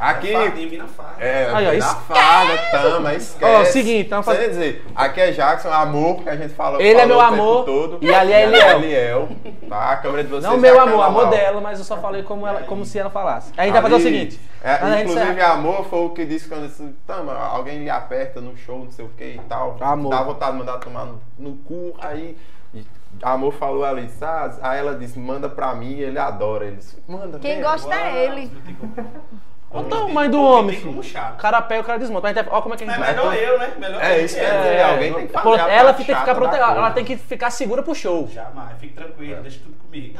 Aqui. Fadinha, vira faca. É, Aí, ó, na esquece. fada, tama, esquece. Ó, seguinte, então faz- Quer dizer, aqui é Jackson, amor, que a gente fala Ele é meu amor, todo. e ali é E Eliel. Eliel. Tá, a câmera de vocês Não é meu a amor, amor lá. dela, mas eu só falei como, ela, como se ela falasse. Aí a gente vai fazer o Ali, seguinte. é, inclusive, encerrar- amor foi o que disse quando disse, tama, alguém lhe aperta no show, não sei o que e tal. Amor. Dá vontade de mandar tomar no, no cu, aí. Amor falou ali, sabe? Aí ela disse, manda pra mim, ele adora. Ele disse, manda. Quem vem. gosta é ele. Olha o tamanho do homem, como filho. O cara pega, o cara desmonta. Mas a gente vai- Olha como é que a gente É vai. melhor eu, né? Melhor É eu. isso que quer dizer, alguém tem que fazer ela tem que ficar protegida, ela tem que ficar segura pro show. Jamais, fique tranquilo, deixa tudo comigo.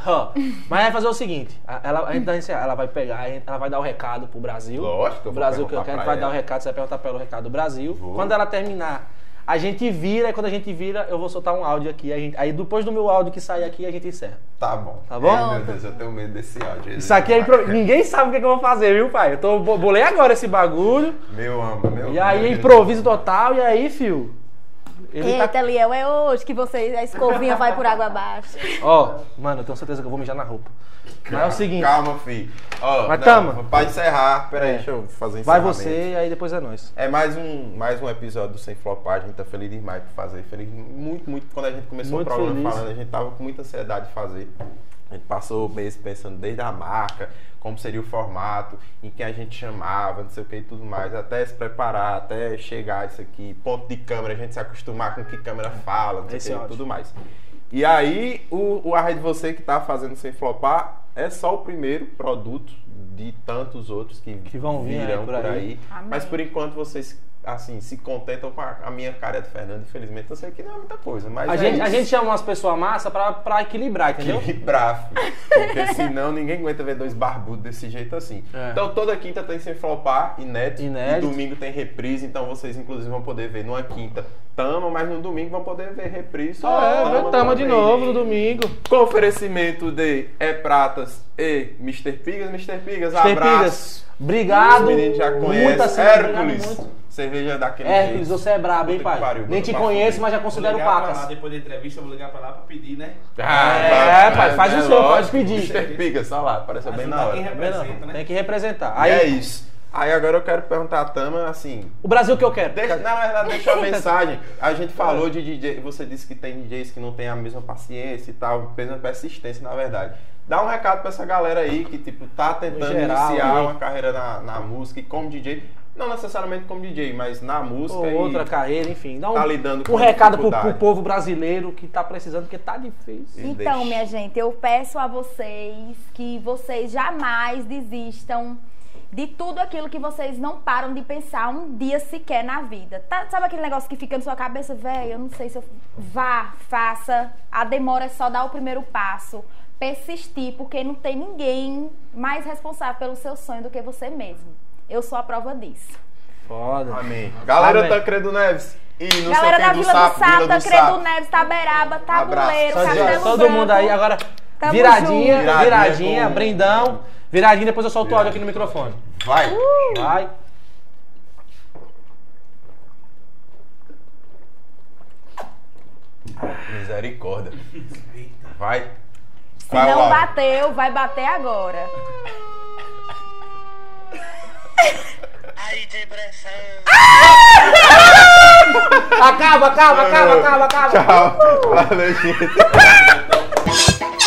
Mas vai fazer o seguinte, a- ela, a gente ela vai pegar, ela vai dar o recado pro Brasil. Lógico, eu O Brasil que eu quero, vai dar o recado, você vai perguntar pra ela o recado do Brasil. Vou. Quando ela terminar, a gente vira, e quando a gente vira, eu vou soltar um áudio aqui. a gente- aí depois do meu áudio que sair aqui, a gente encerra. Tá bom. Tá bom? Ai, meu Deus, eu tenho medo desse áudio. Isso aqui é impro... Ninguém sabe o que, que eu vou fazer, viu, pai? Eu tô, bo- bolei agora esse bagulho. Meu amo, meu E aí, meu improviso total, e aí, fio. Ele tá... Eita, Liel, é hoje que você, a escovinha vai por água abaixo. Ó, mano, eu tenho certeza que eu vou mijar na roupa. Mas é o seguinte, Calma, filho. Ó, Mas não, tamo. Pra encerrar, peraí, É. deixa eu fazer vai você e aí depois é nós. É mais um, mais um episódio do Sem Flopagem, gente tá feliz demais por fazer. Feliz, muito, muito. Quando a gente começou Muito o programa feliz. falando, a gente tava com muita ansiedade de fazer. A gente passou meses pensando desde a marca, como seria o formato, em quem a gente chamava, não sei o que e tudo mais, até se preparar, até chegar isso aqui, ponto de câmera, a gente se acostumar com o que câmera fala, não sei o que e áudio. tudo mais. E aí, o, o Arre de Você que tá fazendo sem flopar é só o primeiro produto de tantos outros que, Que vão vir aí virão por por aí. aí. Amém. Mas por enquanto vocês assim se contentam com a, a minha cara de Fernando, infelizmente. Eu sei que não é muita coisa, mas A é gente, a gente chama umas pessoas massa pra, pra equilibrar, entendeu? Equilibrar. Porque senão ninguém aguenta ver dois barbudos desse jeito assim. É. Então toda quinta tem sem flopar, inédito, Inédito. E domingo tem reprise, então vocês inclusive vão poder ver numa quinta tama, mas no domingo vão poder ver reprise. só É, Tama tama de novo no domingo. Com oferecimento de É Pratas E Mr. Pigas, Mr. Pigas, Mr. abraço. Pigas, obrigado. Os meninos já Muita conhecem. obrigado Hércules, muito. cerveja daquele Hércules, jeito. você é brabo, hein, pai? pariu, Nem te conheço, fuder. mas já Vou considero ligar pra lá, pacas. depois da entrevista, eu vou ligar pra lá pra pedir, né? Ah, É, vai, pai, faz o é seu, pode pedir. Mr. Pigas, olha lá, apareceu bem na hora. quem representa, né? Tem que representar. E Aí, é isso. Aí agora eu quero perguntar a Tama, assim, o Brasil que eu quero. Deixa, na verdade, deixa a [laughs] mensagem. A gente falou de DJ, você disse que tem DJs que não tem a mesma paciência e tal, mesma persistência, na verdade. Dá um recado pra essa galera aí que, tipo, tá tentando geral, iniciar né? uma carreira na, na música e como DJ. Não necessariamente como DJ, mas na música Ou e outra carreira, enfim. Dá um, tá lidando com um recado pro, pro povo brasileiro que tá precisando, porque tá difícil. Então, minha gente, eu peço a vocês que vocês jamais desistam de tudo aquilo que vocês não param de pensar um dia sequer na vida. Tá- sabe aquele negócio que fica na sua cabeça, velho? Eu não sei se eu. Vá, faça. A demora é só dar o primeiro passo. Persistir, porque não tem ninguém mais responsável pelo seu sonho do que você mesmo. Eu sou a prova disso. Foda. Amém. Galera Amém. Tancredo Neves. E não Galera da Vila do Sapo, Sapo, Vila do Tancredo Sapo. Neves, Taberaba, Tabuleiro, Abraço. Castelo Todo Branco. mundo aí, agora Tamo viradinha, junto. viradinha, Viradinha com- brindão. Viradinha, depois eu solto o áudio aqui no microfone. Vai. Vai. Misericórdia. [laughs] Vai. Se Vai não áudio. bateu, vai bater agora. Aí tem pressão. Acaba, acaba, acaba, acaba, acaba. Tchau. Valeu, gente. [laughs]